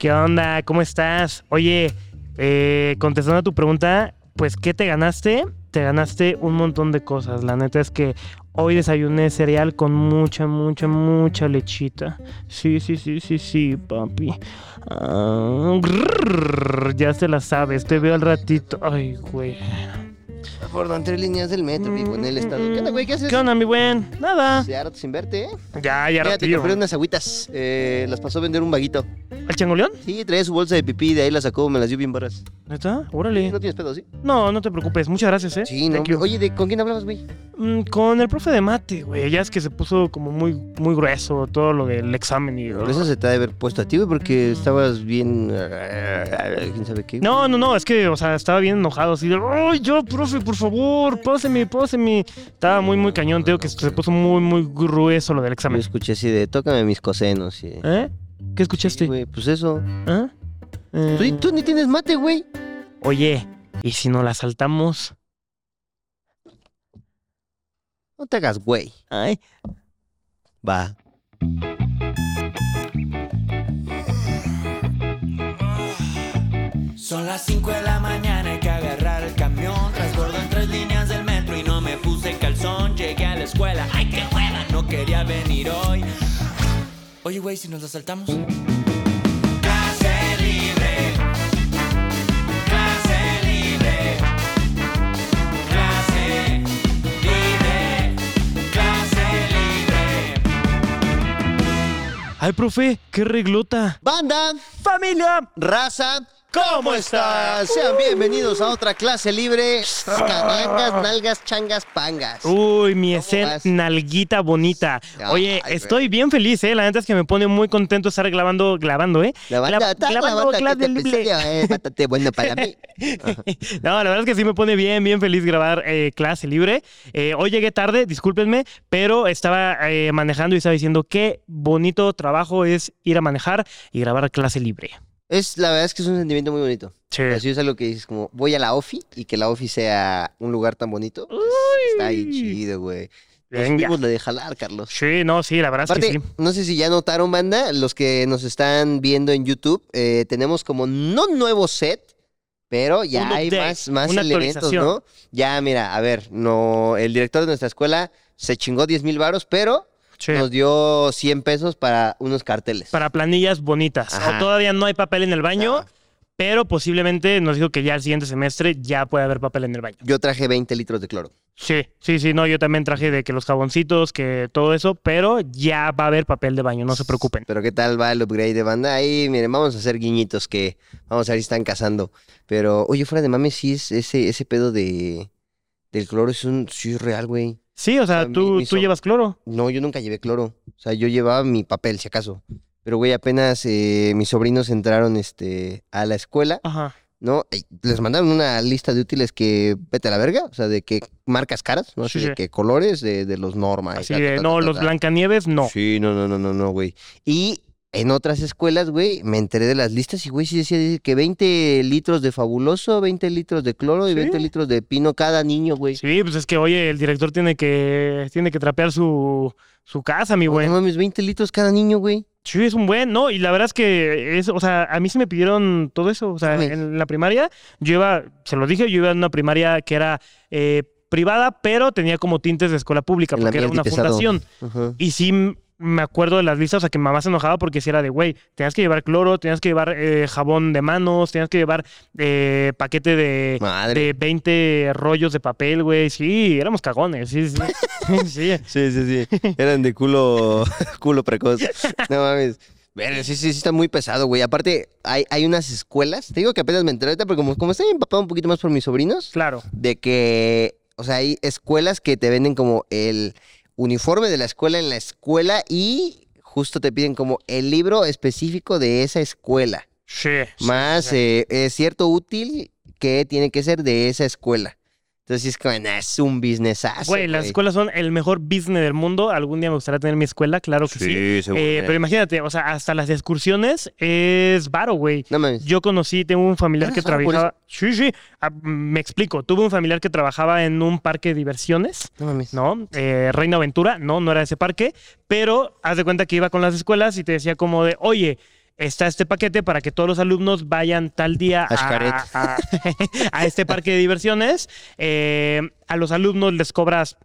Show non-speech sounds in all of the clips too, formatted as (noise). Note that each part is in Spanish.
¿Qué onda? ¿Cómo estás? Oye, eh, contestando a tu pregunta, pues, ¿qué te ganaste? Te ganaste un montón de cosas. La neta es que hoy desayuné cereal con mucha, mucha, mucha lechita. Sí, sí, sí, sí, sí, papi. Ah, ya se la sabes, te veo al ratito. Ay, güey. Por entre líneas del metro, vivo en el estado. ¿Qué onda, güey? ¿Qué haces? ¿Qué onda, mi buen? Nada. Ya rato sin verte, ¿eh? Ya, ya, Mira, te compré unas agüitas. Eh, las pasó a vender un vaguito. ¿El changoleón? Sí, traía su bolsa de pipí, de ahí la sacó, me las dio bien barras. ¿Neta? Órale. ¿No tienes pedo, sí? No, no te preocupes. Muchas gracias, ¿eh? Sí, no. Oye, ¿de, ¿con quién hablabas, güey? Mm, Con el profe de mate, güey. Ya es que se puso como muy, muy grueso todo lo del examen y... Por eso se te ha de haber puesto a ti, güey, porque estabas bien. eh, ¿Quién sabe qué? No, no, no, es que, o sea, estaba bien enojado, así de, ¡ay, yo, profe, por favor, páseme, páseme! Estaba muy, muy cañón, te digo que se puso muy, muy grueso lo del Yo examen. escuché así de, tócame mis cosenos. Y... ¿Eh? ¿Qué Sí, escuchaste? güey, pues eso. ¿Ah? Eh, Tú, tú ni tienes mate, güey. Oye, ¿y si nos la saltamos? No te hagas, güey. Ay, Va. Son las 5 de la quería venir hoy. Oye, güey, si nos la saltamos. Clase libre. Clase libre. Clase libre. Clase libre. ay, profe, qué reglota. Banda, ¡Familia! raza. ¿Cómo estás? Sean bienvenidos a otra clase libre. Carangas, (laughs) nalgas, changas, pangas. Uy, mi ¿Cómo escena nalguita bonita. Oye, Ay, estoy bien feliz, ¿eh? La neta es que me pone muy contento estar grabando, grabando, ¿eh? La banda, Gra- está grabando clase libre. bastante bueno para mí. (laughs) No, la verdad es que sí me pone bien, bien feliz grabar eh, clase libre. Eh, hoy llegué tarde, discúlpenme, pero estaba eh, manejando y estaba diciendo qué bonito trabajo es ir a manejar y grabar clase libre. Es, la verdad es que es un sentimiento muy bonito. Sí. Así es algo que dices como, voy a la OFI y que la OFI sea un lugar tan bonito. pues, está ahí chido, güey. Venga. la de jalar, Carlos. Sí, no, sí, la verdad es que sí. no sé si ya notaron, banda, los que nos están viendo en YouTube, eh, tenemos como no nuevo set, pero ya Un hay update, más, más elementos. ¿no? Ya, mira, a ver, no, el director de nuestra escuela se chingó 10 mil varos, pero Sí. nos dio 100 pesos para unos carteles. Para planillas bonitas. Ajá. Todavía no hay papel en el baño, pero posiblemente nos dijo que ya el siguiente semestre ya puede haber papel en el baño. Yo traje 20 litros de cloro. Sí, sí, sí, no, yo también traje de que los jaboncitos, que todo eso, pero ya va a haber papel de baño, no se preocupen. Pero ¿qué tal va el upgrade de banda? Ahí, miren, vamos a hacer guiñitos que vamos a ver si están cazando. Pero, oye, fuera de mames, sí es ese, ese pedo de del cloro es un sí es real, güey. Sí, o sea, tú, mi tú so- llevas cloro. No, yo nunca llevé cloro. O sea, yo llevaba mi papel, si acaso. Pero, güey, apenas eh, mis sobrinos entraron este, a la escuela, Ajá. ¿no? Les mandaron una lista de útiles que vete a la verga. O sea, de qué marcas caras, ¿no? Sí, Así de sí. qué colores, de, de los Norma. y Así ta, de, ta, no, ta, los. Blancanieves, no. Sí, no, no, no, no, no, güey. Y en otras escuelas, güey, me enteré de las listas y, güey, sí decía que 20 litros de fabuloso, 20 litros de cloro y Sí. 20 litros de pino cada niño, güey. Sí, pues es que, oye, el director tiene que, tiene que trapear su, su casa, mi No güey. mames, 20 litros cada niño, güey. Sí, es un buen, ¿no? Y la verdad es que, es, o sea, a mí sí me pidieron todo eso. O sea, en la primaria, yo iba, se lo dije, yo iba en una primaria que era eh, privada, pero tenía como tintes de escuela pública, porque era una fundación. Ajá. Y sí me acuerdo de las listas, o sea, que mamá se enojaba porque si era de, güey, tenías que llevar cloro, tenías que llevar eh, jabón de manos, tenías que llevar eh, paquete de, Madre. de 20 rollos de papel, güey. Sí, éramos cagones, sí, sí. sí. (laughs) Sí, sí, sí. Eran de culo, (laughs) culo precoz. No mames. Sí, sí, sí está muy pesado, güey. Aparte, hay, hay unas escuelas, te digo que apenas me enteré ahorita, pero como, como estoy empapado un poquito más por mis sobrinos, Claro. de que, o sea, hay escuelas que te venden como el uniforme de la escuela en la escuela y justo te piden como el libro específico de esa escuela. Sí. sí, más sí. eh, es cierto útil que tiene que ser de esa escuela. Entonces sí es como, nah, es un businessazo. Güey, las escuelas son el mejor business del mundo. Algún día me gustaría tener mi escuela, claro que sí. seguro. Eh, pero imagínate, o sea, hasta las excursiones es varo, güey. No mames. Yo conocí, tengo un familiar que ¿Ganas varo por trabajaba. Sí, sí. Ah, me explico. Tuve un familiar que trabajaba en un parque de diversiones, No mames. ¿no? Eh, Reina Aventura, no, no era ese parque. Pero haz de cuenta que iba con las escuelas y te decía como de, oye, está este paquete para que todos los alumnos vayan tal día a, a- a este parque de diversiones. Eh, a los alumnos les cobras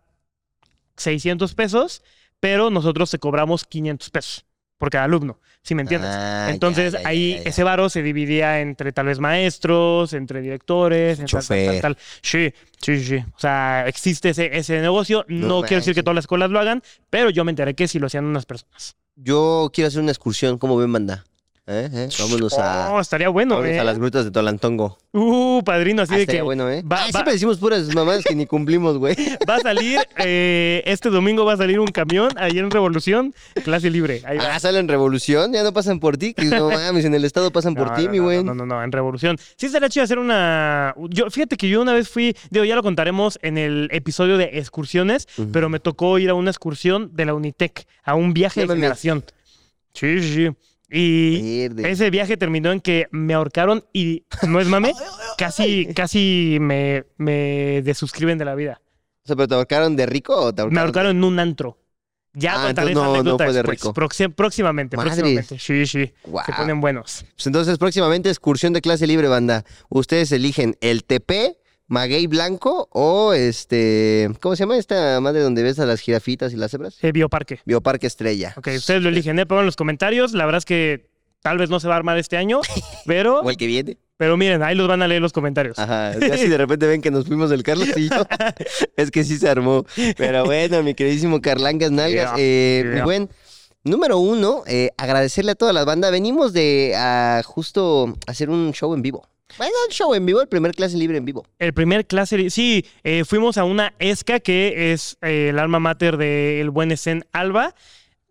600 pesos, pero nosotros te cobramos 500 pesos por cada alumno, si me entiendes. Ah, Entonces ya, ya, ahí ya, ese varo se dividía entre tal vez maestros, entre directores, entre tal, tal. Sí, sí, sí. O sea, existe ese, ese negocio. No, No quiero decir que todas las escuelas lo hagan, pero yo me enteré que sí lo hacían unas personas. Yo quiero hacer una excursión, ¿cómo ven, banda? ¿Eh? ¿Eh? Vámonos a, Oh, estaría bueno, vámonos ¿eh? a las grutas de Tolantongo. Uh, padrino, así Ah, de que bueno, ¿eh? va- va- siempre decimos puras mamadas que ni cumplimos, güey. (laughs) va a salir, eh, este domingo va a salir un camión ahí en Revolución, clase libre. Ahí va. Ah, salen Revolución, ya no pasan por ti. Que no (laughs) mames, en el estado pasan por No, ti, no, mi no, güey. No, no, no, en Revolución. Sí estaría chido hacer una... Yo, fíjate que yo una vez fui, digo, ya lo contaremos en el episodio de excursiones, pero me tocó ir a una excursión de la Unitec, a un viaje No de generación. Sí, sí, sí. Y Verde. ese viaje terminó en que me ahorcaron y, no es mame, (laughs) casi, casi me, me desuscriben de la vida. O sea, ¿pero te ahorcaron de rico o te ahorcaron? Me ahorcaron en un antro. Ya Ah, contaré esa no- no anécdota fue de después. rico. Proxi- próximamente, Madres. próximamente. Sí, sí. Guau. Se ponen buenos. Pues entonces, próximamente, excursión de clase libre, banda. Ustedes eligen el TP, maguey blanco o este. ¿Cómo se llama esta madre donde ves a las jirafitas y las cebras? Eh, Bioparque. Bioparque Estrella. Ok, ustedes lo eligen, ¿eh? Pongan en los comentarios. La verdad es que tal vez no se va a armar este año, (laughs) pero, O el que viene. pero miren, ahí los van a leer los comentarios. Ajá. Ya si de repente ven que nos fuimos del Carlos y yo, (laughs) es que sí se armó. Pero bueno, mi queridísimo Carlangas Nalgas, Yeah, eh, mi yeah. buen. Número uno, eh, agradecerle a toda la banda. Venimos de ah, justo hacer un show en vivo. Bueno, un show en vivo, el primer clase libre en vivo. El primer clase, sí, eh, fuimos a una ESCA que es eh, el alma mater del buen Esen Alba.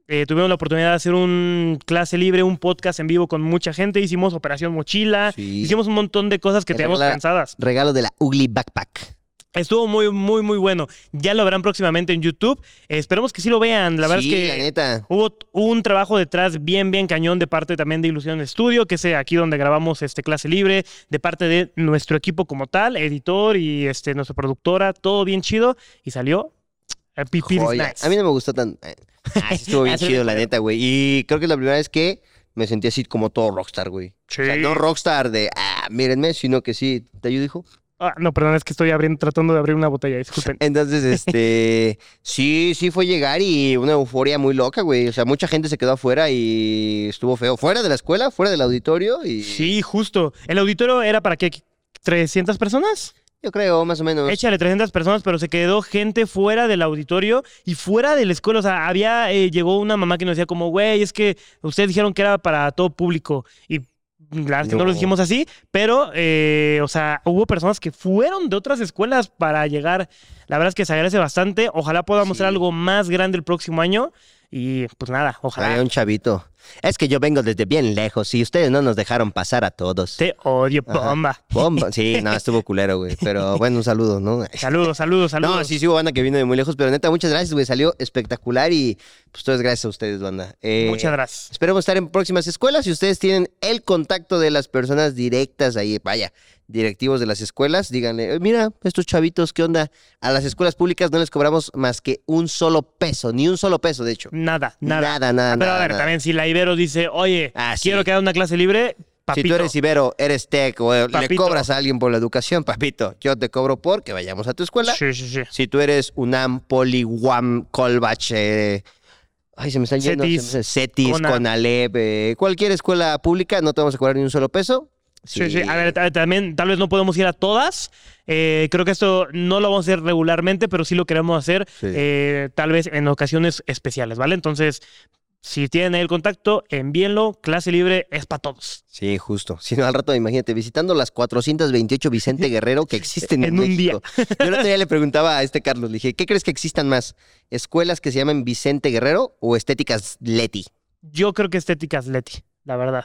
Eh, tuvimos la oportunidad de hacer un clase libre, un podcast en vivo con mucha gente. Hicimos Operación Mochila. Sí. Hicimos un montón de cosas que Era teníamos pensadas. Regalo de la Ugly Backpack. Estuvo muy, muy, muy bueno. Ya lo verán próximamente en YouTube. Esperemos que sí lo vean. La verdad sí, es que la neta. Hubo un trabajo detrás bien, bien cañón de parte también de Ilusión Estudio, que es aquí donde grabamos este clase libre, de parte de nuestro equipo como tal, editor y este, nuestra productora, todo bien chido y salió. eh, Joya. nice. A mí no me gustó tan. eh, Ah, sí estuvo bien (laughs) chido, la neta, güey. Y creo que es la primera vez que me sentí así como todo rockstar, güey. Sí. O sea, no rockstar de, ah, mírenme, sino que sí. ¿Te ayudo, hijo? Ah, no, perdón, es que estoy abriendo, tratando de abrir una botella, disculpen. Entonces, este, (laughs) sí, sí fue llegar y una euforia muy loca, güey. O sea, mucha gente se quedó afuera y estuvo feo. Fuera de la escuela, fuera del auditorio y... Sí, justo. ¿El auditorio era para qué? ¿300 personas? Yo creo, más o menos. Échale 300 personas, pero se quedó gente fuera del auditorio y fuera de la escuela. O sea, había, eh, llegó una mamá que nos decía como, güey, es que ustedes dijeron que era para todo público. Y es que no lo No. dijimos así, pero, eh, o sea, hubo personas que fueron de otras escuelas para llegar. La verdad es que se agradece bastante. Ojalá podamos Sí. hacer algo más grande el próximo año. Y pues nada, ojalá. Había un chavito. Es que yo vengo desde bien lejos y ustedes no nos dejaron pasar a todos. Te odio, Ajá. bomba. Bomba. Sí, (laughs) no, estuvo culero, güey. Pero bueno, un saludo, ¿no? Saludos, saludos, saludos. No, sí, sí hubo banda que vino de muy lejos, pero neta, muchas gracias, güey. Salió espectacular y pues todo es gracias a ustedes, banda. Eh, Muchas gracias. Esperemos estar en próximas escuelas. Si ustedes tienen el contacto de las personas directas ahí, vaya, directivos de las escuelas, díganle, "Eh, mira, estos chavitos, ¿qué onda? A las escuelas públicas no les cobramos más que un solo peso, ni un solo peso, de hecho. Nada, nada. Nada, nada, Pero a nada, ver, nada. también si la Ibero dice, oye, Ah, sí. quiero que haga una clase libre, papito. Si tú eres Ibero, eres Tech o le cobras a alguien por la educación, papito, yo te cobro por que vayamos a tu escuela. Sí, sí, sí. Si tú eres UNAM, Poli, UAM, Colbach, eh, ay, se me están yendo. Cetis, Cetis, Cona. Conalep, eh, cualquier escuela pública, no te vamos a cobrar ni un solo peso. Sí, sí. A ver, ta- también tal vez no podemos ir a todas. Eh, creo que esto no lo vamos a hacer regularmente, pero sí lo queremos hacer Sí. eh, tal vez en ocasiones especiales, ¿vale? Entonces, si tienen ahí el contacto, envíenlo. Clase libre es para todos. Sí, justo. Si no, al rato, imagínate, visitando las 428 Vicente (laughs) Guerrero que existen en, En un día. Yo el otro día le preguntaba a este Carlos, le dije, ¿qué crees que existan más? ¿Escuelas que se llaman Vicente Guerrero o estéticas Leti? Yo creo que estéticas Leti, la verdad.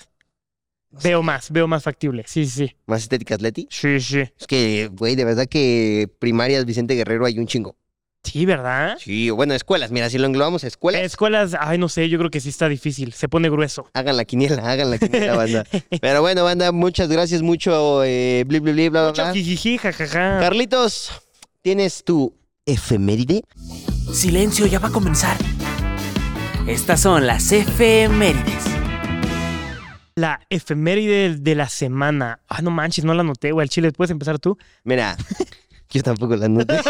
Veo más, veo más factible. Sí, sí, sí. ¿Más estéticas Leti? Sí, sí. Es que, güey, de verdad que primarias Vicente Guerrero hay un chingo. Sí, ¿verdad? Sí, bueno, escuelas, mira, si lo englobamos escuelas, Escuelas, ay, no sé, yo creo que sí está difícil. Se pone grueso. hagan la quiniela, hagan la quiniela, banda. (laughs) Pero bueno, banda, muchas gracias, mucho eh, bli, bli, bli, bla, bla, Mucho bla. jijiji, jajaja. Carlitos, ¿tienes tu efeméride? Silencio, ya va a comenzar. Estas son las efemérides. La efeméride de la semana. Ah, no manches, no la anoté, güey. El chile, ¿puedes empezar tú? Mira, (laughs) yo tampoco la noté. (laughs)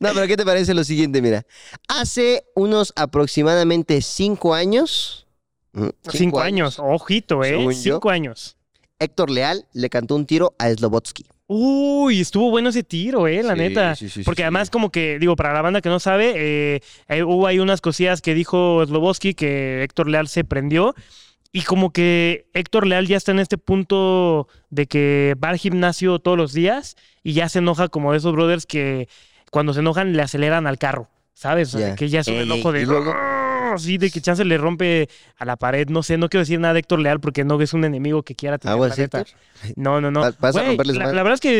No, pero ¿qué te parece lo siguiente? Mira, hace unos aproximadamente cinco años. ¿mm? Cinco, años. Ojito, ¿eh? Según yo. Cinco años. Héctor Leal le cantó un tiro a Slobotsky. Uy, estuvo bueno ese tiro, eh, la Sí, neta. sí, sí, Porque además, como que, digo, para la banda que no sabe, eh, eh, hubo ahí unas cosillas que dijo Sloboski que Héctor Leal se prendió. Y como que Héctor Leal ya está en este punto de que va al gimnasio todos los días y ya se enoja como de esos brothers que cuando se enojan le aceleran al carro, ¿sabes? O sea, Ya. que ya es un Ey, enojo de... y luego- Sí, de que chance le rompe a la pared. No sé, no quiero decir nada de Héctor Leal porque no es un enemigo que quiera tener. ¿Aguas, la neta. Héctor? No, no, no. ¿Vas- vas a la, la verdad es que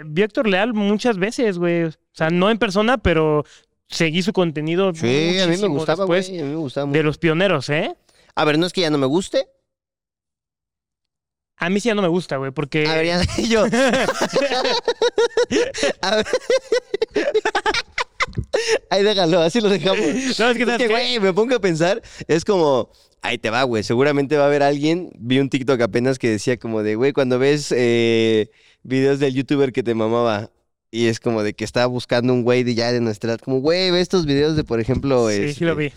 eh, vi a Héctor Leal muchas veces, güey. O sea, no en persona, pero seguí su contenido. Sí, a mí me gustaba, güey. A mí me gustaba mucho. De los pioneros, ¿eh? A ver, no es que ya no me guste. A mí sí ya no me gusta, güey, porque. A ver, ya (laughs) yo. (laughs) A ver. Ahí déjalo, así lo dejamos. No, es que, Es ¿sabes que, güey, me pongo a pensar, es como, ahí te va, güey, seguramente va a haber alguien, vi un TikTok apenas que decía como de, güey, cuando ves eh, videos del youtuber que te mamaba, y es como de que estaba buscando un güey de ya de nuestra edad, como, güey, ve estos videos de, por ejemplo, Sí, sí este, lo vi.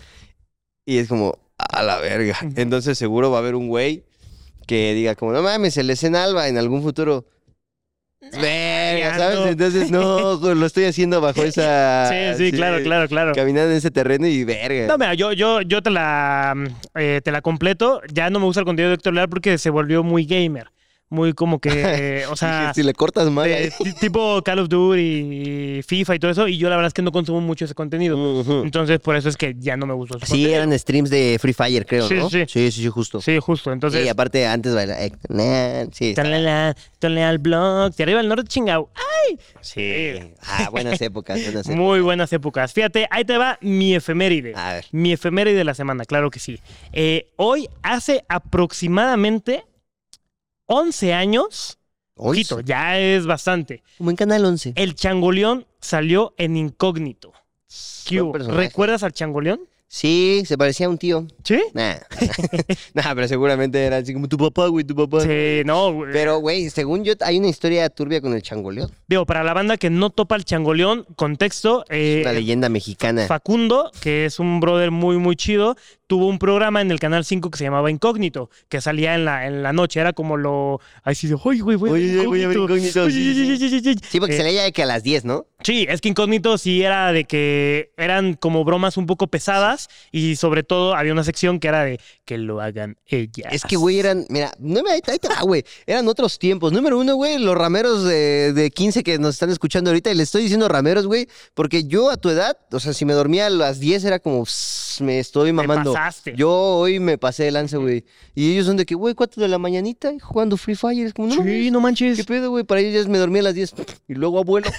y es como, a la verga. Entonces seguro va a haber un güey que diga como, no mames, el en Alba en algún futuro. Verga, ¿sabes? no. Entonces, no, güey, lo estoy haciendo bajo (laughs) esa... Sí, sí, claro, claro, claro. Caminando en ese terreno y verga. No, mira, yo, yo, yo te la eh, te la completo. Ya no me gusta el contenido de Héctor Leal porque se volvió muy gamer. Muy como que, (laughs) eh, o sea, si le cortas mal. tipo Call of Duty y FIFA y todo eso. Y yo la verdad es que no consumo mucho ese contenido. Entonces, por eso es que ya no me gustó. ese Sí, contenido. eran streams de Free Fire, creo, Sí, ¿no? sí. sí, sí, sí, justo. Sí, justo. Entonces, y aparte antes bailaba. eh, Sí, Tonelal, Tonelal Blog, de arriba al norte chingao. sí. Ah, buenas (laughs) épocas, buenas épocas. Muy buenas épocas. Fíjate, ahí te va mi efeméride. A ver. Mi efeméride de la semana, claro que sí. Eh, hoy, hace aproximadamente 11 años, ojito, ya es bastante, Como en Canal 11. el changoleón salió en incógnito. ¿Recuerdas al changoleón? Sí, se parecía a un tío. Sí. Nah. (laughs) (laughs) nah, pero seguramente era así como tu papá, güey, tu papá. Sí, no, güey. Pero, güey, según yo, hay una historia turbia con el changoleón. Digo, para la banda que no topa el changoleón, contexto, eh, Una leyenda mexicana. Facundo, que es un brother muy, muy chido, tuvo un programa en el Canal 5 que se llamaba Incógnito, que salía en la, en la noche. Era como lo... Ahí sí de, oye, güey, voy a ver Oye, voy a ver Incógnito, sí, sí, oye". Sí, porque Eh, se leía de que a las 10, ¿no? Sí, es que Incógnito sí era de que eran como bromas un poco pesadas y sobre todo había una sección que era de que lo hagan ellas. Es que, güey, eran. Mira, no me. Ahí te va, güey. Eran otros tiempos. Número uno, güey, los rameros de, de 15 que nos están escuchando ahorita. Y les estoy diciendo rameros, güey, porque yo a tu edad, o sea, si me dormía a las 10 era como. "Sss, me estoy Te mamando. pasaste. Yo hoy me pasé de lanza, güey. Y ellos son de que, güey, 4 de la mañanita y jugando Free Fire. Es como, no. Sí, no manches. ¿Qué pedo, güey? Para ellos ya me dormía a las 10. Y luego abuelo.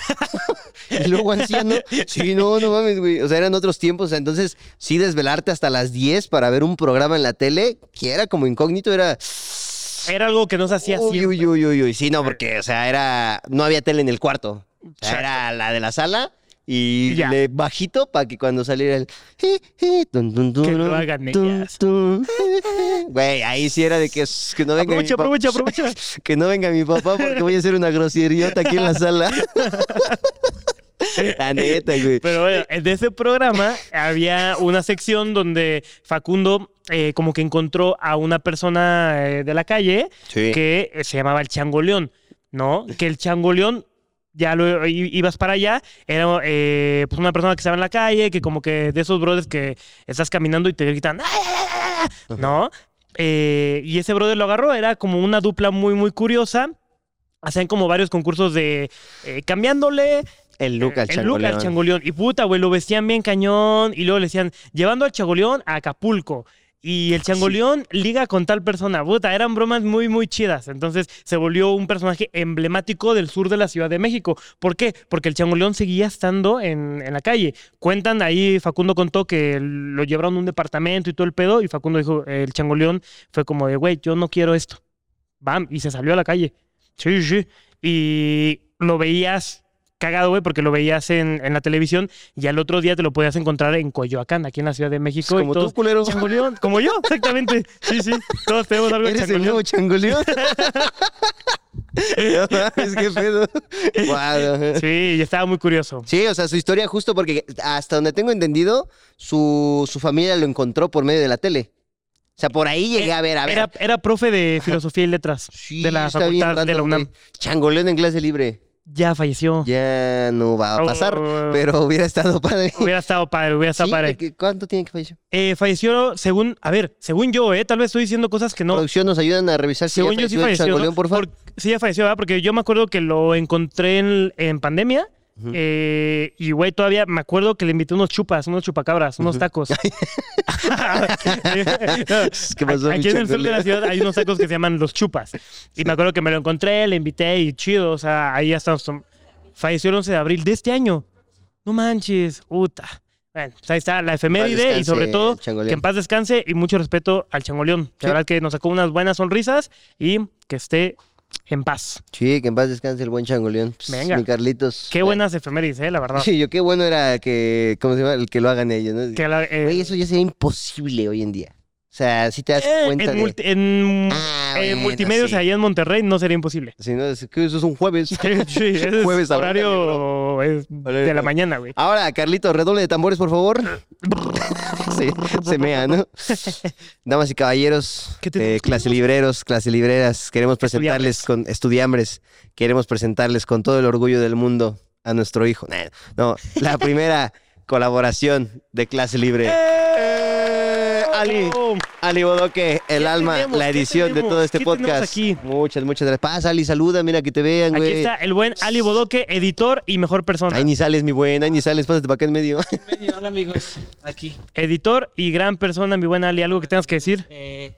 (laughs) y luego anciano. Sí, no, no mames, güey. O sea, eran otros tiempos. O sea, entonces, sí, desvelarte hasta las 10 para ver un programa en la tele, que era como incógnito, era. Era algo que no se hacía Uy, siempre. uy, uy, uy, uy. Sí, no, porque, o sea, era. No había tele en el cuarto. O sea, era la de la sala. Y Ya. le bajito para que cuando saliera el. Que lo hagan ellas. Güey, ahí sí era de que, que no venga mi Aprovecha, papá. aprovecha, aprovecha. (laughs) Que no venga mi papá porque voy a hacer una groseriota aquí en la sala. (laughs) La neta, güey. Pero bueno, en ese programa había una sección donde Facundo eh, como que encontró a una persona eh, de la calle Sí. que eh, se llamaba el Changoleón, ¿no? Que el Changoleón, ya lo ibas para allá, era eh, pues una persona que estaba en la calle, que como que de esos brothers que estás caminando y te gritan, ¿no? Eh, y ese brother lo agarró, era como una dupla muy, muy curiosa. Hacían como varios concursos de eh, cambiándole, El look al el look al changoleón. changoleón. Y puta, güey, lo vestían bien cañón. Y luego le decían, llevando al changoleón a Acapulco. Y el changoleón liga con tal persona. Puta, eran bromas muy, muy chidas. Entonces se volvió un personaje emblemático del sur de la Ciudad de México. ¿Por qué? Porque el changoleón seguía estando en, en la calle. Cuentan ahí, Facundo contó que lo llevaron a un departamento y todo el pedo. Y Facundo dijo, el changoleón fue como de, güey, yo no quiero esto. Bam, y se salió a la calle. Sí, sí. Y lo veías cagado, güey, porque lo veías en, en la televisión y al otro día te lo podías encontrar en Coyoacán, aquí en la Ciudad de México. y Como tú, todos- culero. Changoleón, como yo, exactamente. Sí, sí. Todos tenemos algo de ¿Eres el changoleón. nuevo changoleón? (laughs) mames, qué pedo. Guau. Sí, y estaba muy curioso. Sí, o sea, su historia justo porque hasta donde tengo entendido, su, su familia lo encontró por medio de la tele. O sea, por ahí llegué a ver, a ver. Era, era profe de filosofía y letras Sí, de la facultad de la UNAM. Changoleón en clase libre. Ya falleció. Ya no va a pasar, Oh. pero hubiera estado padre. Hubiera estado padre, hubiera estado Sí, padre. ¿de qué- ¿Cuánto tiene que fallecer? Eh, falleció según, a ver, según yo, eh, tal vez estoy diciendo cosas que no. Producción, ¿nos ayudan a revisar si Según ya yo sí falleció falleció. sí, ya falleció, ¿verdad? Porque yo me acuerdo que lo encontré en, en pandemia. Eh, y güey, todavía me acuerdo que le invité unos chupas, unos chupacabras, unos tacos. (laughs) ¿Qué pasó, Aquí en el sur de la ciudad hay unos tacos que se llaman los chupas. Y me acuerdo que me lo encontré, le invité y chido, o sea, ahí ya estamos. Falleció el 11 de abril de este año. No manches, puta. Bueno, pues ahí está la efeméride y sobre todo que en paz descanse y mucho respeto al changoleón. Sí. La verdad que nos sacó unas buenas sonrisas y que esté en paz. Sí, que en paz descanse el buen changoleón. Pss, Venga. Mi Carlitos. Qué buenas efemérides, eh, la verdad. Sí, yo qué bueno era que, ¿cómo se llama? El que lo hagan ellos, ¿no? Que la- eh, eso ya sería imposible hoy en día. O sea, si te das eh, cuenta en, de... multi- en, Ah, en bueno, multimedios sí. ahí en Monterrey no sería imposible. Si no, es que eso es un jueves. Sí, (laughs) es Jueves horario es de la mañana, güey. Ahora, Carlito, redoble de tambores, por favor. (laughs) Sí, se mea, ¿no? Damas y caballeros, ¿Qué te- eh, clase libreros, clase libreras, queremos presentarles con estudiambres, queremos presentarles con todo el orgullo del mundo a nuestro hijo. Nah, No, la primera (laughs) colaboración de clase libre. Eh, Ali, Ali Bodoque, el ¿Qué alma, tenemos? la ¿Qué edición de todo este ¿Qué tenemos podcast. aquí? Muchas, muchas gracias. Pasa, Ali, saluda, mira que te vean, Aquí güey. está el buen Ali Bodoque, editor y mejor persona. Ahí ni sales, mi buen, ahí ni sales, pásate para acá en medio. Hola amigos, aquí. Editor y gran persona, mi buen Ali. ¿Algo que tengas que decir? Eh,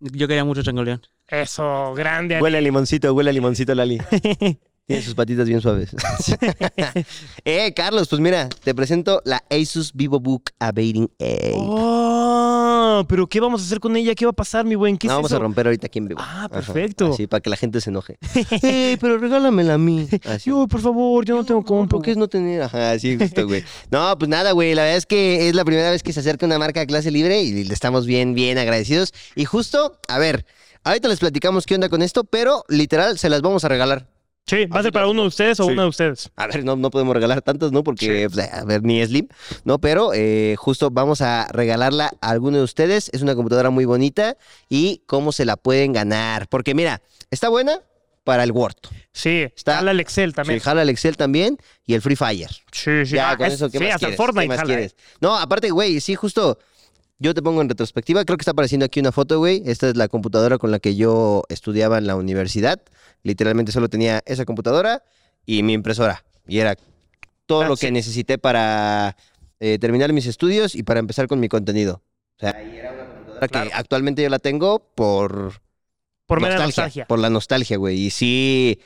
yo quería mucho changoleón. Eso, grande Ali. Huele a limoncito, huele a limoncito, Lali. (laughs) Tiene sus patitas bien suaves. (laughs) (laughs) eh, Carlos, pues mira, te presento la Asus VivoBook Abating A. Oh, pero ¿qué vamos a hacer con ella? ¿Qué va a pasar, mi buen? ¿Qué No, es vamos eso? a romper ahorita aquí en vivo. Ah, perfecto. Así, para que la gente se enoje. (laughs) eh, pero regálamela a mí. (laughs) Así. Yo, por favor, yo no tengo compu. ¿Por qué es no tener? Ajá, así justo, güey. No, pues nada, güey. La verdad es que es la primera vez que se acerca una marca de clase libre y le estamos bien, bien agradecidos. Y justo, a ver, ahorita les platicamos qué onda con esto, pero literal se las vamos a regalar. Sí, ¿va a ser para uno de ustedes o Sí. uno de ustedes? A ver, no, no podemos regalar tantas, ¿no? Porque, pues, a ver, ni Slim, ¿no? Pero eh, justo vamos a regalarla a alguno de ustedes. Es una computadora muy bonita y cómo se la pueden ganar. Porque mira, está buena para el Word. Sí, Está- está el Excel también. jala el Excel también y el Free Fire. Sí, sí. Ya, Ah, con es- eso, ¿qué sí, más hasta el quieres? Fortnite ¿Qué más jala, ¿eh? quieres? No, aparte, güey, sí, justo yo te pongo en retrospectiva. Creo que está apareciendo aquí una foto, güey. Esta es la computadora con la que yo estudiaba en la universidad. Literalmente solo tenía esa computadora y mi impresora. Y era todo lo That's que it. necesité para eh, terminar mis estudios y para empezar con mi contenido. O sea, y era una computadora Claro. que actualmente yo la tengo por Por mera nostalgia, nostalgia. Por la nostalgia, güey. Y sí,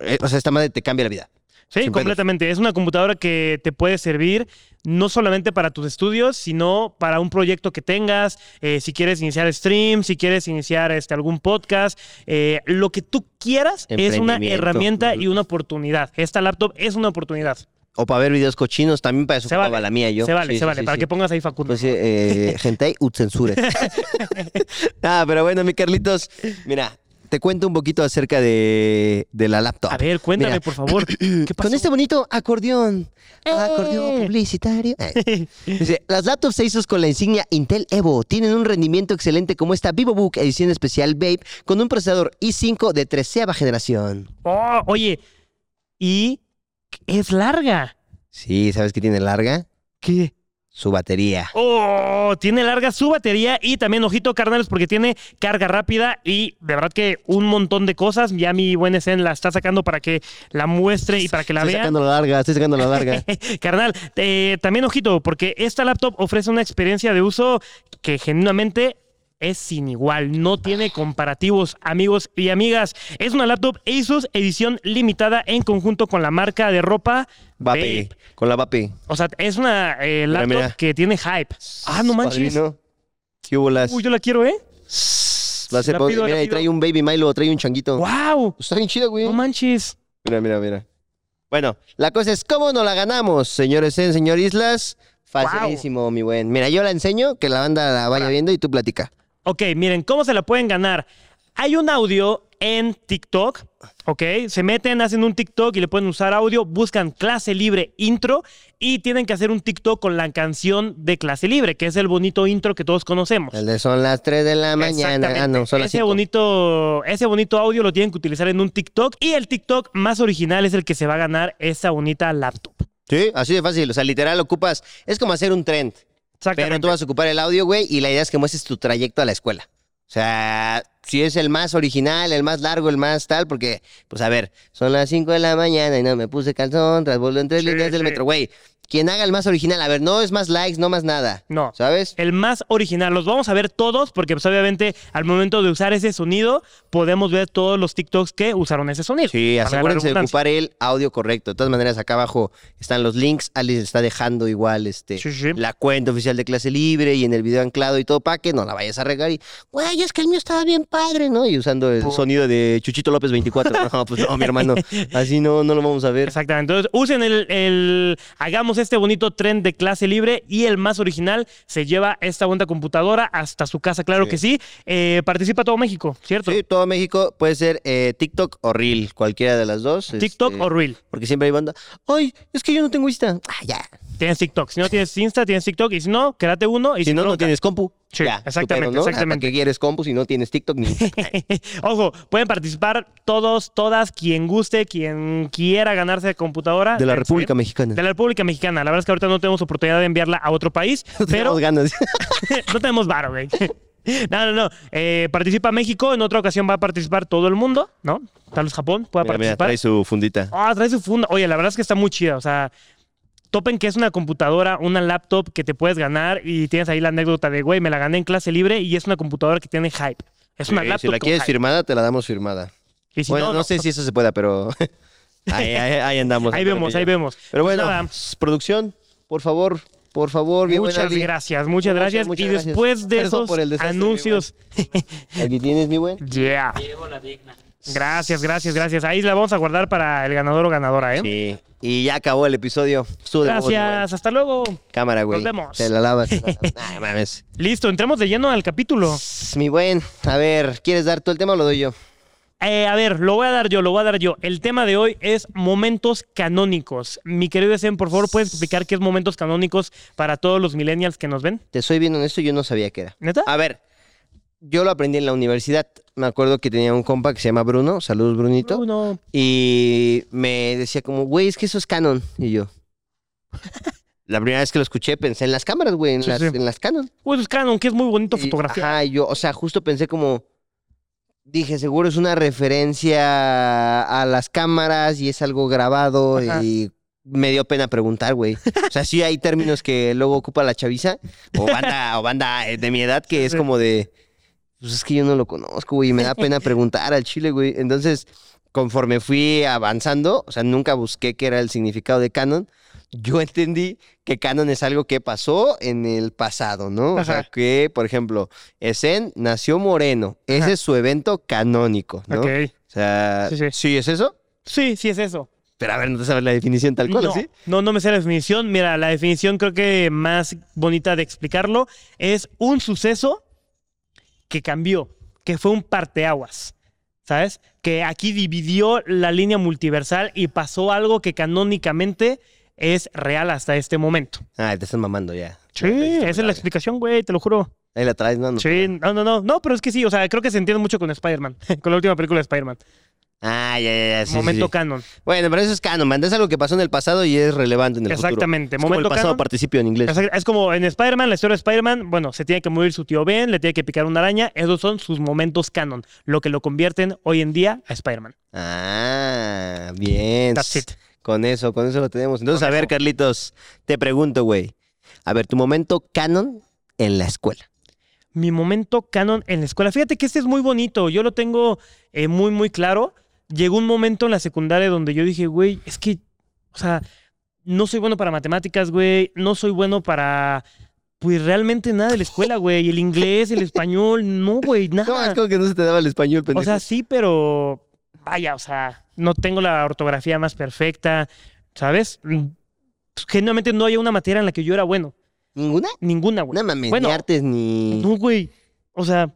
eh, o sea, esta madre te cambia la vida. Sí, Sin pedos. completamente. Es una computadora que te puede servir no solamente para tus estudios, sino para un proyecto que tengas, eh, si quieres iniciar stream, si quieres iniciar este, algún podcast, eh, lo que tú quieras es una herramienta y una oportunidad. Esta laptop es una oportunidad. O para ver videos cochinos, también para eso Se vale. la mía yo. se vale, Sí, se sí, vale, sí, para que pongas ahí Facundo. Pues eh, hentai ut censure. (laughs) (laughs) ah, pero bueno, mi Carlitos, mira, te cuento un poquito acerca de, de la laptop. A ver, cuéntame, Mira, por favor. (clears throat) ¿Qué pasó? Con este bonito acordeón. ¡Eh! Acordeón publicitario. Eh. (laughs) Dice, las laptops Asus con la insignia Intel Evo tienen un rendimiento excelente como esta VivoBook edición especial Babe con un procesador i5 de treceava generación. Oh, oye, y es larga. Sí, ¿sabes qué tiene larga? ¿Qué? Su batería. Oh, tiene larga su batería y también, ojito, carnales, porque tiene carga rápida y de verdad que un montón de cosas. Ya mi buen Esen la está sacando para que la muestre y para que la estoy vean. sacando la larga, estoy sacando la larga. (laughs) Carnal, eh, también ojito, porque esta laptop ofrece una experiencia de uso que genuinamente es sin igual, no tiene comparativos, amigos y amigas. Es una laptop Asus edición limitada en conjunto con la marca de ropa Vape, con la Vape. O sea, es una eh, laptop mira. que tiene hype. Ah, no manches. Padrino. ¿Qué hubo las? Uy, yo la quiero, ¿eh? La po- pido, la mira, y trae un Baby Milo, trae un changuito. ¡Wow! Está bien chida, güey. No manches. Mira, mira, mira. Bueno, la cosa es, ¿cómo no la ganamos, señores en señor Islas? Facilísimo, mi buen. Mira, yo la enseño, que la banda la vaya viendo y tú platica. Ok, miren, ¿cómo se la pueden ganar? Hay un audio en TikTok, ¿ok? Se meten, hacen un TikTok y le pueden usar audio, buscan clase libre intro y tienen que hacer un TikTok con la canción de clase libre, que es el bonito intro que todos conocemos. El de son las 3 de la mañana. Ah, no, son las ese 5. bonito, ese bonito audio lo tienen que utilizar en un TikTok y el TikTok más original es el que se va a ganar esa bonita laptop. Sí, así de fácil. O sea, literal ocupas. Es como hacer un trend. Pero tú vas a ocupar el audio, güey, y la idea es que muestres tu trayecto a la escuela. O sea, si es el más original, el más largo, el más tal, porque, pues a ver, son las 5 de la mañana y no me puse calzón, transbordo en tres Sí, líneas del sí. metro, güey. Quien haga el más original, a ver, no es más likes, no más nada. No. ¿Sabes? El más original. Los vamos a ver todos porque pues, obviamente al momento de usar ese sonido podemos ver todos los TikToks que usaron ese sonido. Sí, asegúrense de ocupar el audio correcto. De todas maneras, acá abajo están los links. Alice está dejando igual este, Sí, sí. la cuenta oficial de clase libre y en el video anclado y todo para que no la vayas a regar y, güey, es que el mío estaba bien padre, ¿no? Y usando el sonido de Chuchito López 24. No, pues no, mi hermano, (laughs) así no, no lo vamos a ver. Exactamente. Entonces, usen el, el- Hagamos este bonito tren de clase libre y el más original se lleva esta bonita computadora hasta su casa, claro Sí. que sí. Eh, participa todo México, ¿cierto? Sí, todo México puede ser eh, TikTok o Reel, cualquiera de las dos. TikTok este, o Reel. Porque siempre hay banda. Ay, es que yo no tengo Insta. Ah, ya. Tienes TikTok. Si no tienes Insta, tienes TikTok. Y si no, quédate uno. Y Y si no, no tienes compu. Sí, Ya, exactamente, exactamente. ¿Para qué quieres compu si no tienes TikTok ni (laughs) Ojo, pueden participar todos, todas, quien guste, quien quiera ganarse de computadora. de la República Mexicana? De la República Mexicana. La verdad es que ahorita no tenemos oportunidad de enviarla a otro país, (laughs) No pero tenemos ganas. (laughs) no tenemos varo, güey. No, no, no. Eh, participa México, en otra ocasión va a participar todo el mundo, ¿no? Tal vez Japón pueda Mira, mira, participar. trae su fundita. Ah, trae su funda. Oye, la verdad es que está muy chida. O sea, topen que es una computadora, una laptop que te puedes ganar y tienes ahí la anécdota de, güey, me la gané en clase libre y es una computadora que tiene hype. Es una Sí, laptop si la quieres hype. firmada, te la damos firmada. Y si bueno, no, no, no. sé si eso se pueda, pero (laughs) ahí, ahí- ahí andamos. Ahí vemos, ahí vemos. Pero Pues bueno, producción, por favor, por favor, muchas gracias, muchas Muchas, gracias. muchas y gracias. después de Perdón esos por el desastre, mi anuncios, (laughs) Aquí tienes, mi buen. (laughs) yeah. Llevo la digna. Gracias, gracias, gracias. Ahí la vamos a guardar para el ganador o ganadora, ¿eh? Sí. Y ya acabó el episodio. Buen. Gracias, hasta luego. Cámara, güey. Nos vemos. Te la lavas. (laughs) Ay, mames. Listo, entremos de lleno al capítulo. Mi buen, a ver, ¿quieres dar tú el tema o lo doy yo? Eh, a ver, lo voy a dar yo, lo voy a dar yo. El tema de hoy es momentos canónicos. Mi querido Esen, por favor, ¿puedes explicar qué es momentos canónicos para todos los millennials que nos ven? Te soy bien honesto, yo no sabía qué era. ¿Neta? A ver, yo lo aprendí en la universidad. Me acuerdo que tenía un compa que se llama Bruno. Saludos, Brunito. No, no. Y me decía como, güey, es que eso es canon. Y yo. La primera vez que lo escuché pensé en las cámaras, güey, en, Sí, las, sí. en las canon. Uy, es canon, que es muy bonito fotografía. Ajá, yo, o sea, justo pensé como. Dije, seguro es una referencia a las cámaras y es algo grabado Ajá. y me dio pena preguntar, güey. O sea, sí hay términos que luego ocupa la chaviza o banda, o banda eh, de mi edad que es como de. Pues es que yo no lo conozco, güey, y me da pena (laughs) preguntar al chile, güey. Entonces, conforme fui avanzando, o sea, nunca busqué qué era el significado de canon. Yo entendí que canon es algo que pasó en el pasado, ¿no? O sea, que, por ejemplo, Esen nació moreno. Ese Ajá. es su evento canónico, ¿no? Ok. O sea, Sí, sí. sí. es eso? Sí, sí es eso. Pero a ver, no te sabes la definición tal cual, no, ¿sí? no, no me sé la definición. Mira, la definición creo que más bonita de explicarlo es un suceso que cambió, que fue un parteaguas, ¿sabes? Que aquí dividió la línea multiversal y pasó algo que canónicamente es real hasta este momento. Ah, te están mamando ya. Sí, esa es la explicación, güey, te lo juro. Ahí la traes, ¿no? No. Sí, no, no, no, no, pero es que sí, o sea, creo que se entiende mucho con Spider-Man, (laughs) con la última película de Spider-Man. Ah, ya, ya, ya. sí, Momento sí. canon. Bueno, pero eso es canon, man. Es algo que pasó en el pasado y es relevante en el futuro. Exactamente, como el pasado canon. participio en inglés. Es como en Spider-Man, la historia de Spider-Man, bueno, se tiene que morir su tío Ben, le tiene que picar una araña, esos son sus momentos canon, lo que lo convierten hoy en día a Spider-Man. Ah, bien. That's it. Con eso, con eso lo tenemos. Entonces, Con a ver, eso. Carlitos, te pregunto, güey. A ver, tu momento canon en la escuela. Mi momento canon en la escuela. Fíjate que este es muy bonito, yo lo tengo eh, muy, muy claro. Llegó un momento en la secundaria donde yo dije, güey, es que, o sea, no soy bueno para matemáticas, güey, no soy bueno para, pues realmente nada de la escuela, güey. El inglés, el español, no, güey, (laughs) No, es nada. como que no se te daba el español, pendejo. O sea, sí, pero vaya, o sea, no tengo la ortografía más perfecta, ¿sabes? Pues, Genuinamente no había una materia en la que yo era bueno. ¿Ninguna? Ninguna, güey. No mames, Bueno, ni artes ni... No, güey. O sea,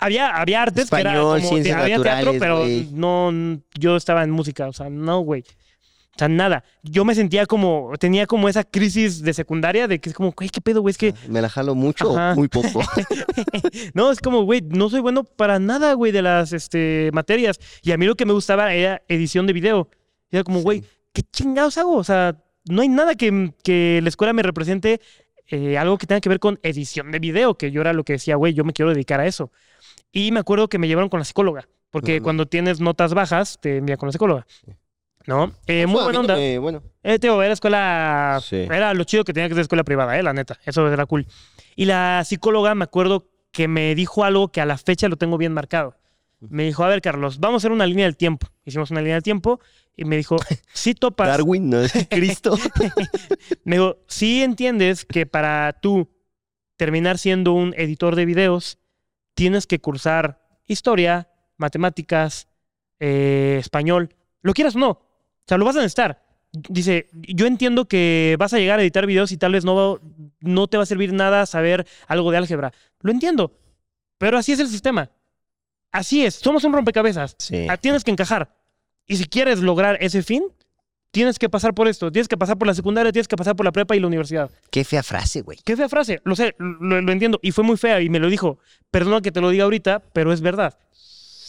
había, había artes que era Español, como, ciencias había teatro, pero no, yo estaba en música, o sea, no, güey. O sea, nada. Yo me sentía como, tenía como esa crisis de secundaria de que es como, güey, ¿qué pedo, güey? Es que, ¿Me la jalo mucho Ajá. o muy poco? (laughs) no, es como, güey, no soy bueno para nada, güey, de las este, materias. Y a mí lo que me gustaba era edición de video. Y era como, güey, ¿qué chingados hago? O sea, no hay nada que, que la escuela me represente eh, algo que tenga que ver con edición de video, que yo era lo que decía, güey, yo me quiero dedicar a eso. Y me acuerdo que me llevaron con la psicóloga, porque cuando tienes notas bajas, te envía con la psicóloga. ¿No? Eh, muy a mí buena onda. bueno, Eh, tío, era escuela. Sí. Era lo chido que tenía que ser escuela privada, eh, la neta. Eso era cool. Y la psicóloga, me acuerdo que me dijo algo que a la fecha lo tengo bien marcado. Me dijo, a ver, Carlos, vamos a hacer una línea del tiempo. Hicimos una línea del tiempo y me dijo, (laughs) sí topas. Darwin, ¿no? (laughs) Cristo. (laughs) Me dijo, sí entiendes que para tú terminar siendo un editor de videos, tienes que cursar historia, matemáticas, eh, español, lo quieras o no. O sea, lo vas a necesitar. Dice, yo entiendo que vas a llegar a editar videos y tal vez no, no te va a servir nada saber algo de álgebra. Lo entiendo. Pero así es el sistema. Así es. Somos un rompecabezas. Sí. Ah, Tienes que encajar. Y si quieres lograr ese fin, tienes que pasar por esto. Tienes que pasar por la secundaria, tienes que pasar por la prepa y la universidad. Qué fea frase, güey. Qué fea frase. Lo sé, lo, lo entiendo. Y fue muy fea y me lo dijo. Perdona que te lo diga ahorita, pero es verdad.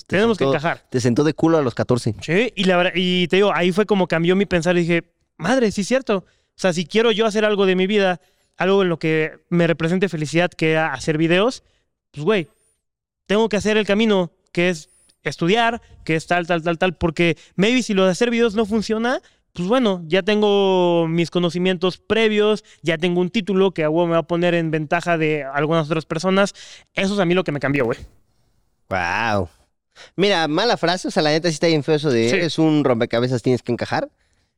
Te Tenemos que encajar. Te sentó de culo a los 14. Sí, y, la, y te digo, ahí fue como cambió mi pensar y dije, madre, sí es cierto. O sea, si quiero yo hacer algo de mi vida, algo en lo que me represente felicidad, que era hacer videos, pues güey, tengo que hacer el camino que es estudiar, que es tal, tal, tal, tal, porque maybe si lo de hacer videos no funciona, pues bueno, ya tengo mis conocimientos previos, ya tengo un título que a huevo me va a poner en ventaja de algunas otras personas. Eso es a mí lo que me cambió, güey. Wow. Mira, mala frase, o sea, la neta sí está bien feo eso de Sí. es un rompecabezas, tienes que encajar.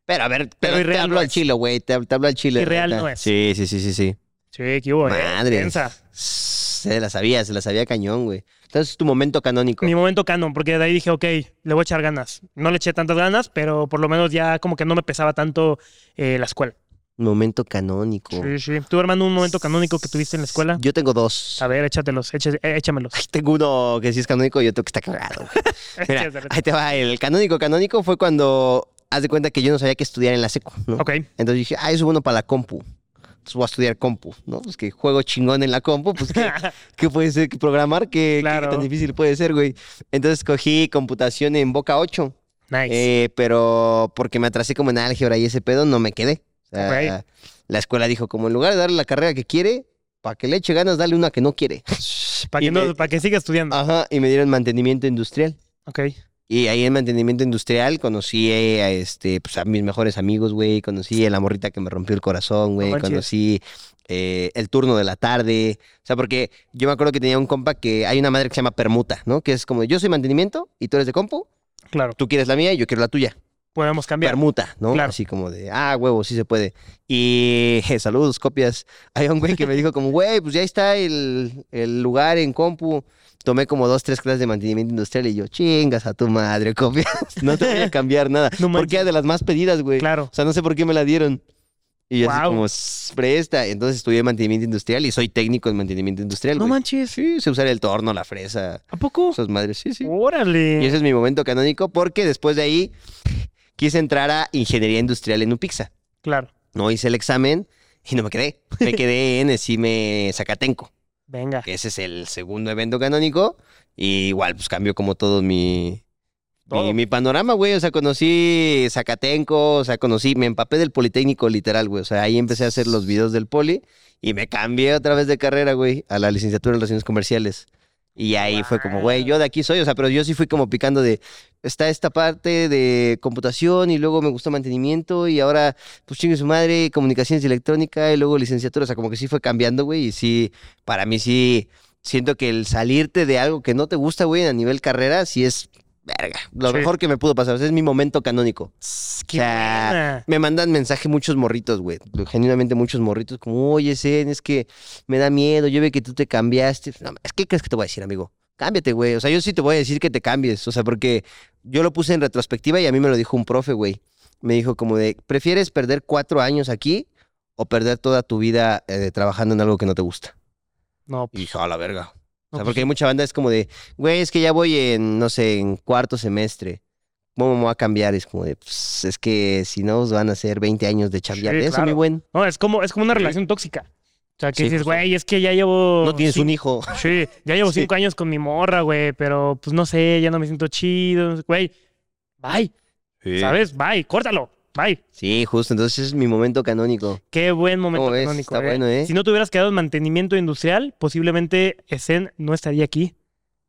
Pero a ver, pero te hablo no al es. chile, güey, te, te hablo al chile. Irreal no es. Sí, sí, sí, sí, sí. Sí, que hubo, eh. Madre. Tensa. Se la sabía, se la sabía cañón, güey. Entonces, tu momento canónico. mi momento canon, porque de ahí dije, ok, le voy a echar ganas. No le eché tantas ganas, pero por lo menos ya como que no me pesaba tanto eh, la escuela. Momento canónico. Sí, sí. ¿Tú, hermano, un momento canónico que tuviste en la escuela? Yo tengo dos. A ver, échatelos, éche- eh, échamelos. Tengo uno que sí es canónico y otro que está cagado. (laughs) Mira, ahí te va. El canónico canónico fue cuando haz de cuenta que yo no sabía qué estudiar en la seco, ¿no? Ok, Entonces dije, ah, eso es bueno para la compu. Entonces voy a estudiar compu, ¿no? Pues que juego chingón en la compu, pues que (laughs) ¿Qué puede ser? ¿Qué programar? ¿Qué, tan difícil puede ser, güey? Entonces cogí computación en Boca 8, nice. eh, pero porque me atrasé como en álgebra y ese pedo, no me quedé. O sea. La escuela dijo, como en lugar de darle la carrera que quiere, para que le eche ganas, dale una que no quiere. Para (laughs) que, no- pa' que siga estudiando. Ajá, y me dieron mantenimiento industrial. Ok. Y ahí en mantenimiento industrial conocí eh, a, este, pues, a mis mejores amigos, güey. Conocí a la morrita que me rompió el corazón, güey. conocí eh, el turno de la tarde. O sea, porque yo me acuerdo que tenía un compa que hay una madre que se llama permuta, ¿no? Que es como yo soy mantenimiento y tú eres de compu. Claro, Tú quieres la mía y yo quiero la tuya. podemos cambiar. Permuta, ¿no? Claro. Así como de, ah, huevo, sí se puede. Y (laughs) saludos, copias. Hay un güey que me dijo como, güey, pues ya está el, el lugar en compu. Tomé como dos, tres clases de mantenimiento industrial y yo, chingas a tu madre, (laughs) copias. No te voy a cambiar nada. No porque era de las más pedidas, güey. Claro. O sea, no sé por qué me la dieron. Y yo así como, "S- presta. Entonces estudié mantenimiento industrial y soy técnico en mantenimiento industrial, No manches. Sí, sé usar el torno, la fresa, ¿A poco? esas madres, sí, sí. Y Órale. ese es mi momento canónico porque después de ahí quise entrar a ingeniería industrial en UPIXA. Claro. No hice el examen y no me quedé. Me quedé en Esime Zacatenco, Venga. ese es el segundo evento canónico. Y igual, pues cambió como todo mi, Todo. mi, mi panorama, güey. O sea, conocí Zacatenco, o sea, conocí, me empapé del Politécnico literal, güey. O sea, ahí empecé a hacer los videos del Poli y me cambié otra vez de carrera, güey, a la licenciatura en Relaciones Comerciales. Y ahí fue como, güey, yo de aquí soy, o sea, pero yo sí fui como picando de, está esta parte de computación y luego me gustó mantenimiento y ahora, pues chingue su madre, comunicaciones y electrónica y luego licenciatura, o sea, como que sí fue cambiando, güey, y sí, para mí sí, siento que el salirte de algo que no te gusta, güey, a nivel carrera, sí es, verga, lo Sí. mejor que me pudo pasar, o sea, es mi momento canónico. Qué o sea, buena. Me mandan mensaje muchos morritos, güey. Genuinamente muchos morritos, como, oye, Zen, es que me da miedo, yo veo que tú te cambiaste. No, es que crees que te voy a decir, amigo. cámbiate, güey. O sea, yo sí te voy a decir que te cambies. O sea, porque yo lo puse en retrospectiva y a mí me lo dijo un profe, güey. Me dijo como de, ¿prefieres perder cuatro años aquí o perder toda tu vida eh, trabajando en algo que no te gusta? No, Y pues, dije, a la verga. O sea, pues, porque hay mucha banda es como de, güey, es que ya voy en, no sé, en cuarto semestre. ¿Cómo me voy a cambiar? Es como de, pues, es que si no, os van a ser 20 años de chambear Sí, eso, claro. mi buen. no, es como, es como una relación tóxica. O sea, que Sí, dices, güey, es que ya llevo. No tienes un hijo. Sí, ya llevo (laughs) Sí. cinco años con mi morra, güey, pero pues no sé, ya no me siento chido. Güey, bye, ¿sabes? Bye, córtalo, bye. Sí, justo. Entonces es mi momento canónico. Qué buen momento ¿Cómo ves? canónico. Está eh. bueno, ¿eh? Si no te hubieras quedado en mantenimiento industrial, posiblemente Esen no estaría aquí.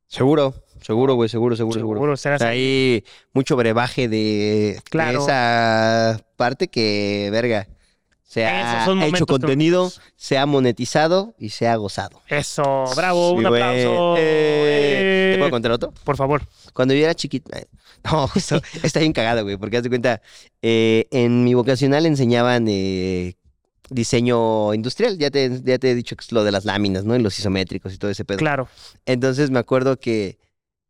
Seguro, seguro, güey, seguro, seguro, seguro. Seguro, O sea, hay mucho brebaje de, esa parte que, verga, se ha hecho contenido, se ha monetizado y se ha gozado. Eso, bravo, Sí, un aplauso. Eh, ¿Te Eh, puedo contar otro? Por favor. Cuando yo era chiquito. eh, (laughs) No, justo, está bien cagado, güey, porque haz de cuenta, eh, en mi vocacional enseñaban eh, diseño industrial. Ya te, ya te he dicho que es lo de las láminas, ¿no? Y los isométricos y todo ese pedo. Claro. Entonces me acuerdo que,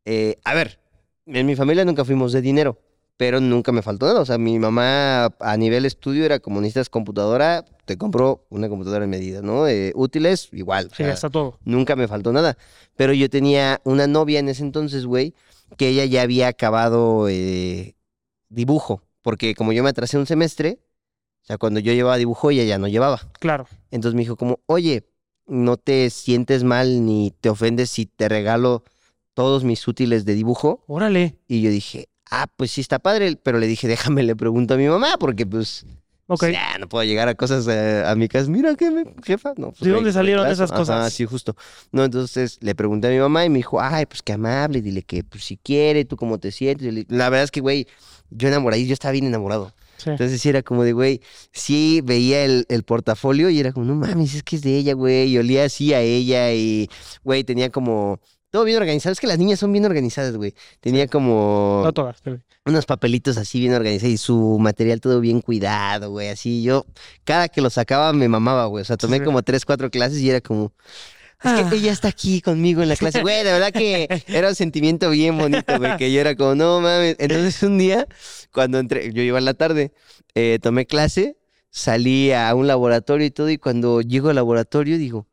eh, a ver, en mi familia nunca fuimos de dinero, pero nunca me faltó nada. O sea, mi mamá a nivel estudio era como necesitas computadora, te compró una computadora en medida, ¿no? Eh, útiles, igual. o Sí, sea, está todo. Nunca me faltó nada. Pero yo tenía una novia en ese entonces, güey, que ella ya había acabado eh, dibujo. Porque como yo me atrasé un semestre, o sea, cuando yo llevaba dibujo, ella ya no llevaba. Claro. Entonces me dijo como, oye, no te sientes mal ni te ofendes si te regalo todos mis útiles de dibujo. Órale. Y yo dije, ah, pues sí está padre, pero le dije, déjame, le pregunto a mi mamá, porque pues Ok. ya no puedo llegar a cosas eh, a mi casa. Mira, ¿qué, me- jefa? No, pues, ¿De dónde salieron esas cosas? Ajá, sí, justo. No, entonces le pregunté a mi mamá y me dijo, ay, pues qué amable, dile que pues si quiere, tú cómo te sientes. Le- La verdad es que, güey, yo enamorado, yo estaba bien enamorado. Sí. Entonces sí era como de, güey, sí veía el, el portafolio y era como, no mames, es que es de ella, güey. Y olía así a ella y, güey, tenía como... Todo bien organizado. Es que las niñas son bien organizadas, güey. Tenía como No todas, pero. unos papelitos así bien organizados y su material todo bien cuidado, güey. Así yo, cada que lo sacaba me mamaba, güey. O sea, tomé Sí. como tres, cuatro clases y era como... Es Ah. que ella está aquí conmigo en la clase. (laughs) Güey, de verdad que era un sentimiento bien bonito, güey. Que yo era como, no mames. Entonces un día, cuando entré, yo iba en la tarde, eh, tomé clase, salí a un laboratorio y todo. Y cuando llego al laboratorio, digo,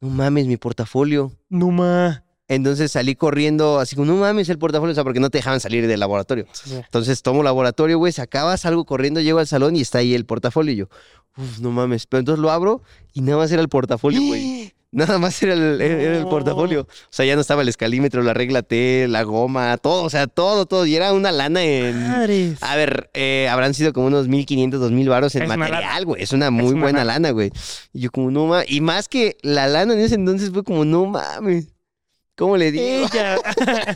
no mames, mi portafolio. Numa. Entonces salí corriendo, así como, no mames, el portafolio. O sea, porque no te dejaban salir del laboratorio. Entonces tomo laboratorio, güey, sacaba, salgo corriendo, llego al salón y está ahí el portafolio. Y yo, uff, no mames. Pero entonces lo abro y nada más era el portafolio, güey. (gasps) Nada más era el, era el No. portafolio. O sea, ya no estaba el escalímetro, la regla T, la goma, todo, o sea, todo, todo. Y era una lana en... Madres. A ver, eh, habrán sido como unos 1500, 2000 varos en Es material, güey. Es una muy buena lana. lana, güey. Y yo como, no mames. Y más que la lana en ese entonces fue como, no mames. ¿Cómo le digo? Ella. (laughs)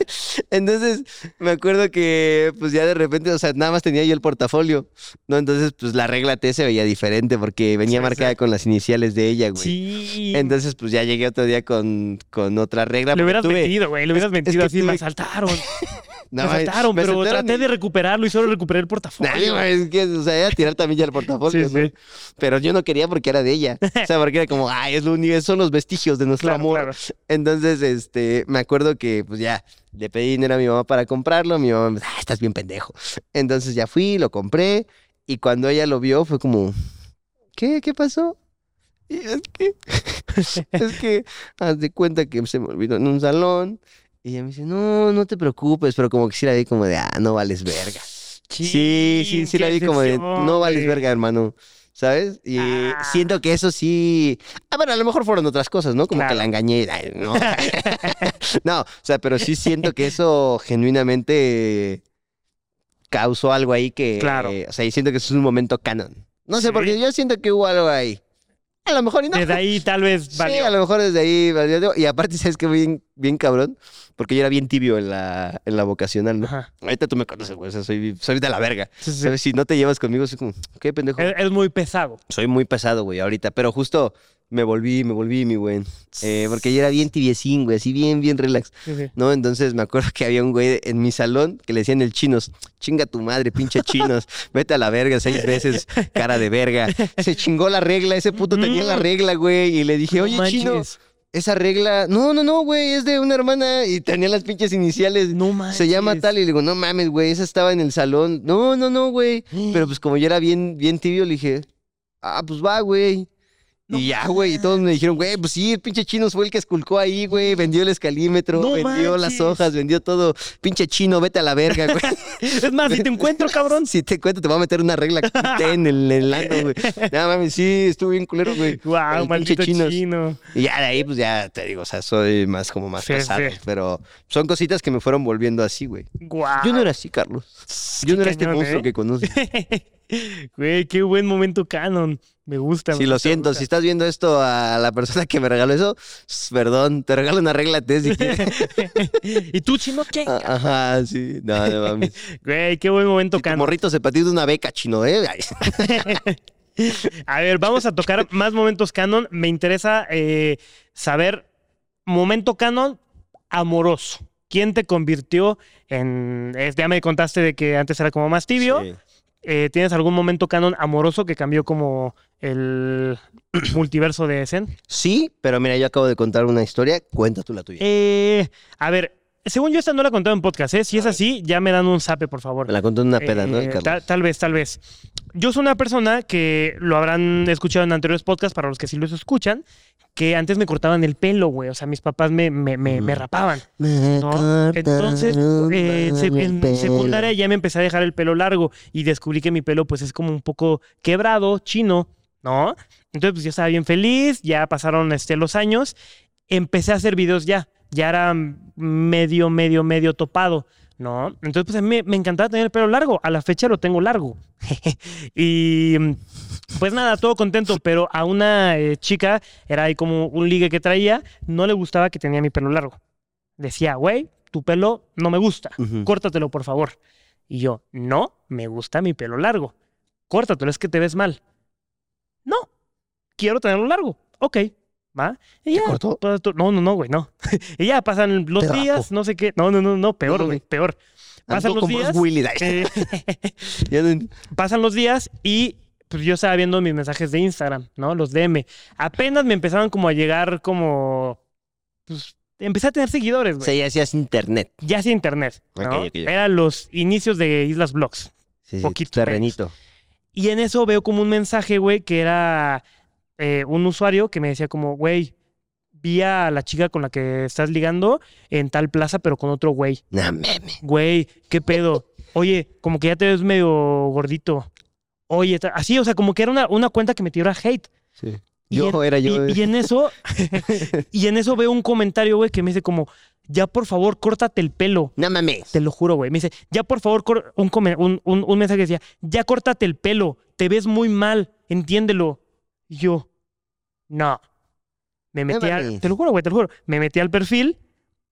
Entonces, me acuerdo que, pues ya de repente, o sea, nada más tenía yo el portafolio, ¿no? Entonces, pues la regla T se veía diferente porque venía Sí, marcada sí. con las iniciales de ella, güey. Sí. Entonces, pues ya llegué otro día con, con otra regla. Le hubieras tuve- mentido, güey. Le hubieras mentido que así. Me asaltaron. (laughs) No, me asaltaron, me pero traté de recuperarlo y solo recuperé el portafolio. Nadie, güey, es que, o sea, iba a tirar también ya el portafolio, Sí, ¿no? sí. Pero yo no quería porque era de ella. (laughs) O sea, porque era como, ay, es lo único, son los vestigios de nuestro Claro, amor. claro. Entonces, este, me acuerdo que, pues ya, le pedí dinero a mi mamá para comprarlo. Mi mamá me dijo, ah, estás bien pendejo. Entonces ya fui, lo compré. Y cuando ella lo vio, fue como, ¿qué? ¿Qué pasó? Y es que, (laughs) es que, haz de cuenta que se me olvidó en un salón. Y ella me dice, no, no te preocupes. Pero como que sí la vi como de, ah, no vales verga. Sí, sí, sí la vi como de, no vales verga, hermano. ¿Sabes? Y Ah. siento que eso sí. A ver, a lo mejor fueron otras cosas, ¿no? Como que la engañé. ay, No. (laughs) (laughs) no, o sea, pero sí siento que eso genuinamente causó algo ahí que. Claro. o sea, y siento que eso es un momento canon. No sé, Sí. porque yo siento que hubo algo ahí. A lo mejor y no. Desde ahí tal vez (laughs) Sí, valió. a lo mejor desde ahí valió. Y aparte, ¿sabes qué? Bien, bien cabrón. Porque yo era bien tibio en la, en la vocacional, ¿no? Ajá. Ahorita tú me conoces, güey. O sea, soy, soy de la verga. Sí, sí. ¿Sabes? Si no te llevas conmigo, soy como, ¿qué pendejo? Es, es muy pesado. Soy muy pesado, güey, ahorita. Pero justo me volví, me volví, mi güey. Eh, porque yo era bien tibiecín, güey. Así bien, bien relax. ¿No? Entonces me acuerdo que había un güey en mi salón que le decían el chinos. Chinga tu madre, pinche chinos. Vete a la verga seis veces, cara de verga. Se chingó la regla. Ese puto tenía la Mm. regla, güey. Y le dije, oye, chino. manches. esa regla, no, no, no, güey, es de una hermana y tenía las pinches iniciales. No manches. Se llama tal y le digo, no mames, güey, esa estaba en el salón. No, no, no, güey. (gasps) Pero pues como yo era bien, bien tibio, le dije, ah, pues va, güey. No y ya, güey, y todos me dijeron, güey, pues sí, el pinche chino fue el que esculcó ahí, güey, vendió el escalímetro, No vendió las hojas, vendió todo. Pinche chino, vete a la verga, güey. (laughs) Es más, si te encuentro, cabrón. (laughs) si te cuento, te voy a meter una regla en el, el ano, güey. No mames, sí, estuvo bien culero, güey. (laughs) Wow, maldito pinche chinos. chino. Y ya de ahí, pues ya te digo, o sea, soy más como más Sí, pasado. sí. Pero son cositas que me fueron volviendo así, güey. Wow. Yo no era así, Carlos. Yo no era este monstruo ¿eh? que conoces. Güey, qué buen momento canon. Me gusta. Sí, me lo siento. gusta. Si estás viendo esto a la persona que me regaló eso, perdón, te regalo una regla de si quieres. (laughs) ¿Y tú, chino, qué? Ah, Ajá, sí. No, no mames. Güey, qué buen momento Si tu canon. morrito se patió de una beca, chino, ¿eh? (laughs) A ver, vamos a tocar más momentos canon. Me interesa eh, saber momento canon amoroso. ¿Quién te convirtió en... ya me contaste de que antes era como más tibio. Sí. Eh, ¿Tienes algún momento canon amoroso que cambió como el (clears throat) multiverso de Zen? Sí, pero mira, yo acabo de contar una historia. Cuenta tú la tuya. Eh, a ver, según yo esta no la he contado en podcast, ¿eh? Si es así, ya me dan un zape, por favor. Me la contó en una peda, ¿no, Eh, Carlos? tal, tal vez, tal vez. Yo soy una persona que lo habrán escuchado en anteriores podcasts, para los que sí los escuchan, que antes me cortaban el pelo, güey. O sea, mis papás me, me, me, me rapaban. Entonces, eh, en secundaria ya me empecé a dejar el pelo largo y descubrí que mi pelo pues es como un poco quebrado, chino, ¿no? Entonces pues yo estaba bien feliz, ya pasaron este, los años, empecé a hacer videos ya, ya era medio, medio, medio topado, ¿no? Entonces pues a mí me encantaba tener el pelo largo, a la fecha lo tengo largo. (laughs) y pues nada, todo contento, pero a una eh, chica era ahí como un ligue que traía, no le gustaba que tenía mi pelo largo. Decía, güey, tu pelo no me gusta, Ujú. córtatelo por favor. Y yo, no, me gusta mi pelo largo. Córtatelo, es que te ves mal. No, quiero tenerlo largo. Ok, va. Y ya, cortó? No, no, no, güey, no. (laughs) y ya pasan los Te días, no sé qué. No, no, no, no, peor, No, güey, peor. Pasan los días. Eh, (laughs) (laughs) pasan los días y pues yo estaba viendo mis mensajes de Instagram, ¿no? Los DM. Apenas me empezaban como a llegar como... Pues empecé a tener seguidores, O güey. sea, ya hacías internet. Ya hacía internet, ¿no? Ok, ok, ok. Eran los inicios de Islas Blogs. Sí, sí, Poquito terrenito. Y en eso veo como un mensaje, güey, que era eh, un usuario que me decía como, güey, vi a la chica con la que estás ligando en tal plaza, pero con otro güey. No mames. Güey, ¿qué pedo? Oye, como que ya te ves medio gordito. Oye, así, o sea, como que era una, una cuenta que me tiró a hate. Sí. Y Yo en- era yo. Y, y en eso, (laughs) y en eso veo un comentario, güey, que me dice como, ya por favor, córtate el pelo. No mames. Te lo juro, güey. Me dice, ya por favor, un, un, un- un mensaje que decía, ya córtate el pelo, te ves muy mal, entiéndelo. Y yo, no. Me metí al, mames. te lo juro, güey, te lo juro. Me metí al perfil,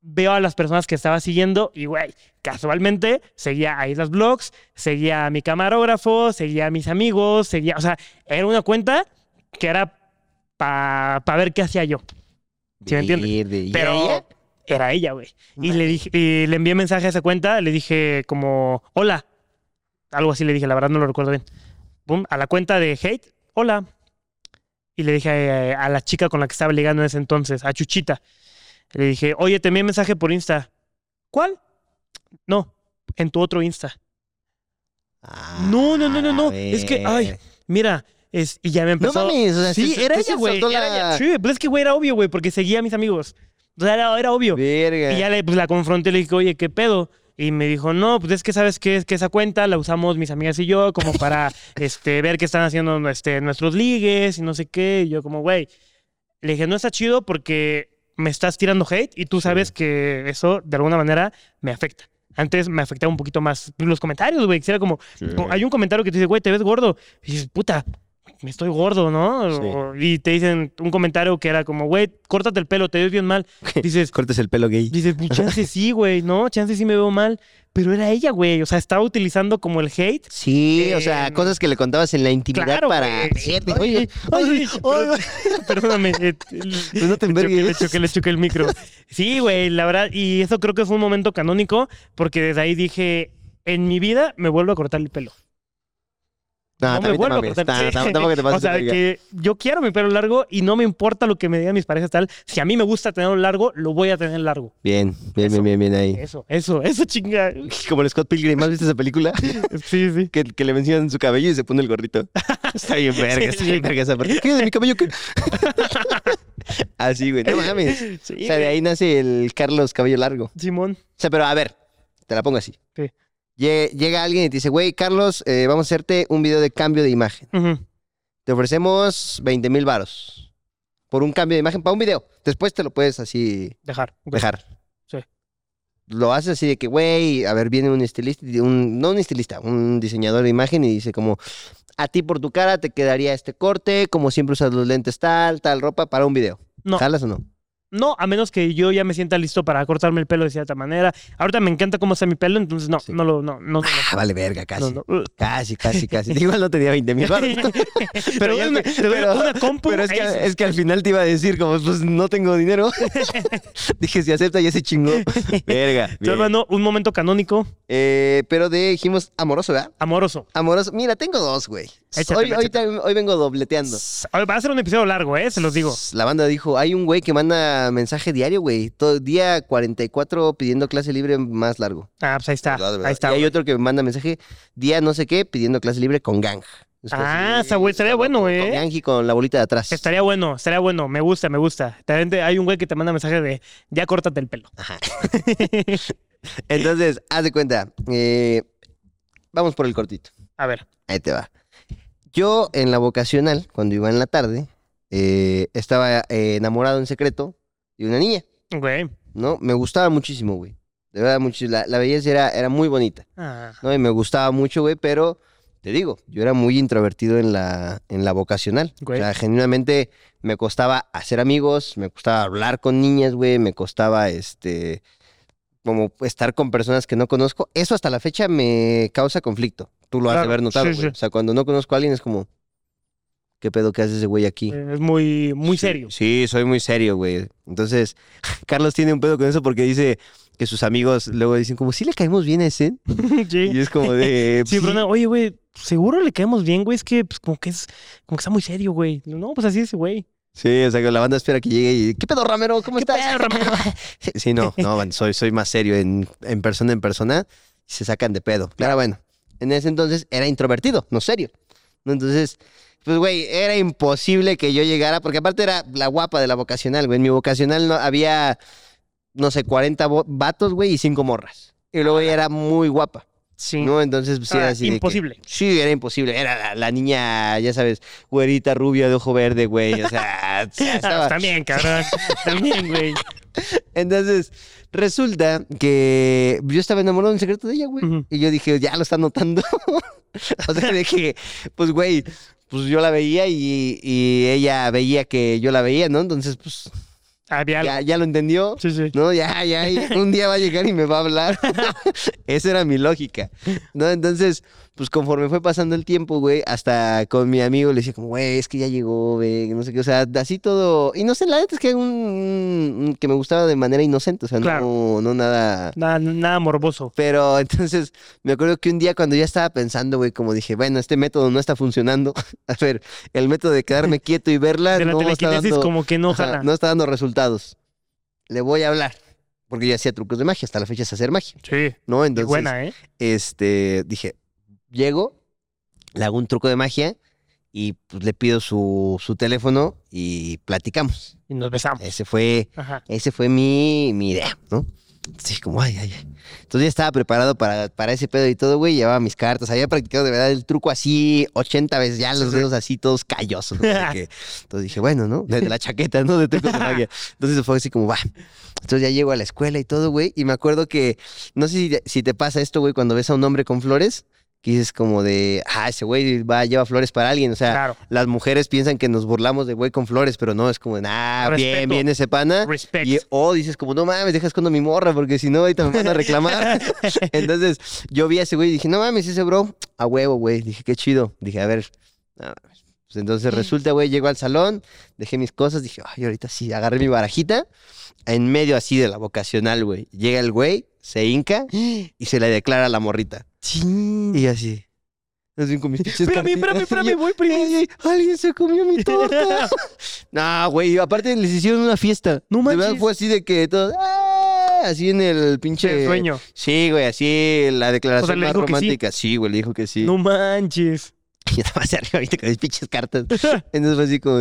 veo a las personas que estaba siguiendo y, güey, casualmente seguía a Islas Blogs, seguía a mi camarógrafo, seguía a mis amigos, seguía, o sea, era una cuenta que era para ver qué hacía yo. ¿Sí me entiendes? Verde. ¿Y Pero ella? era ella, güey. Y le dije, y le envié mensaje a esa cuenta, le dije como, hola. Algo así le dije, la verdad no lo recuerdo bien. Pum, a la cuenta de hate, hola. Y le dije eh, a, la chica con la que estaba ligando en ese entonces, a Chuchita. Le dije, oye, te envié mensaje por Insta. ¿Cuál? No, en tu otro Insta. No, no, no, no, no. Ah, Es que, ay, Mira, es, y ya me No empezó. mames, o sea, Sí, era ella, güey. la-. Sí, pues es que, güey, era obvio, güey, porque seguía a mis amigos. O sea, era, era obvio. Verga. Y ya le, pues, la confronté y le dije, oye, ¿qué pedo? Y me dijo, no, pues es que sabes qué es que esa cuenta la usamos mis amigas y yo como para (laughs) este, ver qué están haciendo este, nuestros ligues y no sé qué. Y yo como, güey, le dije, no está chido porque me estás tirando hate y tú sabes que eso de alguna manera me afecta. Antes me afectaba un poquito más los comentarios, güey. que Era como, hay un comentario que te dice, güey, te ves gordo. Y dices, puta, estoy gordo, ¿no? Sí. O- y te dicen un comentario que era como, güey, córtate el pelo, te ves bien mal. (laughs) Dices, Cortes el pelo gay. Dices, pues chance sí, güey, ¿no? Chance sí me veo mal. Pero era ella, güey. O sea, estaba utilizando como el hate. Sí, o sea, cosas que le contabas en la intimidad Claro, para... Verte. Oye, oye. (laughs) Perdóname. eh, Pues no te le choqué, le envergues. choqué, le choqué el micro. Sí, güey, la verdad. Y eso creo que fue un momento canónico porque desde ahí dije, en mi vida me vuelvo a cortar el pelo. No, no me vuelvo a cortar. No, Sí. tampoco- tampoco te pases O sea, que yo quiero mi pelo largo y no me importa lo que me digan mis parejas tal. Si a mí me gusta tenerlo largo, lo voy a tener largo. Bien, bien, Eso. bien, bien, bien ahí. Eso, eso, eso chinga. (laughs) Como el Scott Pilgrim, ¿has visto esa película? (laughs) Sí, sí. que, que le mencionan su cabello y se pone el gorrito. (laughs) Está bien verga, está bien verga esa parte. ¿Qué de mi cabello qué? Así, güey, no mames. Sí, O sea, de ahí nace el Carlos Cabello Largo. O Simón. sea, pero a ver, te la pongo así. Llega alguien y te dice, güey, Carlos, eh, vamos a hacerte un video de cambio de imagen. Te ofrecemos 20 mil varos por un cambio de imagen para un video. Después te lo puedes así Dejar. dejar. Sí. Lo haces así de que, güey, a ver, viene un estilista, un, no un estilista, un diseñador de imagen y dice como, a ti por tu cara te quedaría este corte, como siempre usas los lentes tal, tal ropa para un video. No. ¿Jalas o no? No, a menos que yo ya me sienta listo para cortarme el pelo de cierta manera. Ahorita me encanta cómo está mi pelo, entonces no, Sí. no lo, no, no, no, Ah, vale, verga, casi. no, no. Casi, casi, casi. Igual no tenía 20 mil baros. (laughs) Pero una, te doy pero- una compu. Pero es que, es que al final te iba a decir, como, pues no tengo dinero. (laughs) Dije, si acepta, ya se chingó. (laughs) Verga. Bien. hablando un momento canónico, Eh, pero de, dijimos, amoroso, ¿verdad? amoroso. Amoroso. Mira, tengo dos, güey. Hoy, hoy, hoy vengo dobleteando. Va a ser un episodio largo, ¿eh? Se los digo. La banda dijo, hay un güey que manda mensaje diario, güey. Todo día 44 pidiendo clase libre más largo. Ah, pues ahí está. ¿Verdad, verdad? Ahí está. Y hay güey. otro que manda mensaje día no sé qué pidiendo clase libre con gang. Ah, güey, estaría bueno, Con ¿eh? gang y con la bolita de atrás. Estaría bueno, estaría bueno. Me gusta, me gusta. También hay un güey que te manda mensaje de ya córtate el pelo. Ajá. (laughs) Entonces, haz de cuenta. eh, vamos por el cortito. A ver. Ahí te va. Yo en la vocacional, cuando iba en la tarde, eh, estaba eh, enamorado en secreto de una niña, Güey. ¿no? Me gustaba muchísimo, güey. De verdad, mucho. La, la belleza era, era muy bonita, Ah, ¿no? Y me gustaba mucho, güey, pero te digo, yo era muy introvertido en la, en la vocacional. Güey. O sea, genuinamente me costaba hacer amigos, me costaba hablar con niñas, güey, me costaba, este, como estar con personas que no conozco. Eso hasta la fecha me causa conflicto. Tú lo has de haber notado, sí, güey. sí. O sea, cuando no conozco a alguien es como, ¿qué pedo que hace ese güey aquí? es muy, muy Sí, serio. Sí, soy muy serio, güey. Entonces, (laughs) Carlos tiene un pedo con eso porque dice que sus amigos luego dicen como, ¿sí le caemos bien a ese? (laughs) sí. Y es como de... (laughs) Sí, pero no, oye, güey, seguro le caemos bien, güey. Es que, pues, como que es, como que está muy serio, güey. No, pues así es, güey. Sí, o sea, que la banda espera que llegue y, ¿qué pedo, Ramero? ¿Cómo ¿Qué estás? pedo? Sí, no, no, soy, soy más serio en, en persona en persona se sacan de pedo. Claro, bueno, en ese entonces era introvertido, no serio. Entonces, pues, güey, era imposible que yo llegara, porque aparte era la guapa de la vocacional, güey. En mi vocacional no, había, no sé, 40 vo- vatos, güey, y 5 morras. Y luego ella era muy guapa, Sí. ¿no? Entonces, pues, era así de que- imposible. Sí, era imposible. Era la, la niña, ya sabes, güerita, rubia, de ojo verde, güey. O sea, (laughs) Ah, estaba, también, cabrón. también, güey. (laughs) Entonces, resulta que yo estaba enamorado en secreto de ella, güey. Y yo dije, ya lo está notando. (laughs) o sea, de que, pues, güey, pues yo la veía y, y ella veía que yo la veía, ¿no? Entonces, pues, Había ya, ya lo entendió. Sí, sí. No, ya, ya, ya, un día va a llegar y me va a hablar. (laughs) Esa era mi lógica. ¿No? Entonces, pues conforme fue pasando el tiempo, güey, hasta con mi amigo le decía como, güey, es que ya llegó, güey, no sé qué, o sea, así todo. Y no sé, la neta es que un, un- que me gustaba de manera inocente, o sea, Claro. no, no nada. Nada, nada morboso. Pero (laughs) entonces me acuerdo que un día cuando ya estaba pensando, güey, como dije, bueno, este método no está funcionando. (laughs) A ver, el método de quedarme (laughs) quieto y verla De la no está telequinesis dando, como que no jala. no está dando resultados. Le voy a hablar. Porque yo hacía trucos de magia, hasta la fecha es hacer magia, Sí. ¿no? Entonces, buena, ¿eh? este, dije, llego, le hago un truco de magia y pues, le pido su, su teléfono y platicamos. Y nos besamos. Ese fue, Ajá. ese fue mi, mi idea, ¿no? Entonces, como, ay, ay, ay. Entonces ya estaba preparado para, para ese pedo y todo, güey. Llevaba mis cartas. Había practicado de verdad el truco así 80 veces, ya los dedos así todos callosos. ¿no? De que- (laughs) Entonces dije, bueno, ¿no? De, de la chaqueta, ¿no? De trucos de (laughs) magia. Entonces fue así como, va. Entonces ya llego a la escuela y todo, güey. Y me acuerdo que, no sé si, si te pasa esto, güey, cuando ves a un hombre con flores, que dices como de, ah, ese güey va, lleva flores para alguien. O sea, Claro. las mujeres piensan que nos burlamos de güey con flores, pero no, es como, nah, bien, Respeto. bien ese pana. Respect. Y, o dices como, no mames, dejas con mi morra, porque si no, ahorita me van a reclamar. (laughs) (laughs) Entonces, yo vi a ese güey y dije, no mames, ese bro, a huevo, güey. Dije, qué chido. Dije, a ver, no. Pues entonces resulta, güey, llego al salón, dejé mis cosas, dije, ay, ahorita sí, agarré mi barajita, en medio así de la vocacional, güey. Llega el güey, se hinca y se le declara a la morrita. Sí. Y así, Así con mis pinches Espérame, espérame, espérame, yo, voy, primo. "Ey, ey, alguien se comió mi torta. (laughs) no, güey, aparte les hicieron una fiesta. No De verdad manches. fue así de que todos, ¡ah! así en el pinche El sueño. Sí, güey, así la declaración O sea, más que sí. romántica. Sí, güey, le dijo que sí. No manches. (laughs) Y nada más arriba, viste, con mis pinches cartas. (laughs) Entonces fue así como,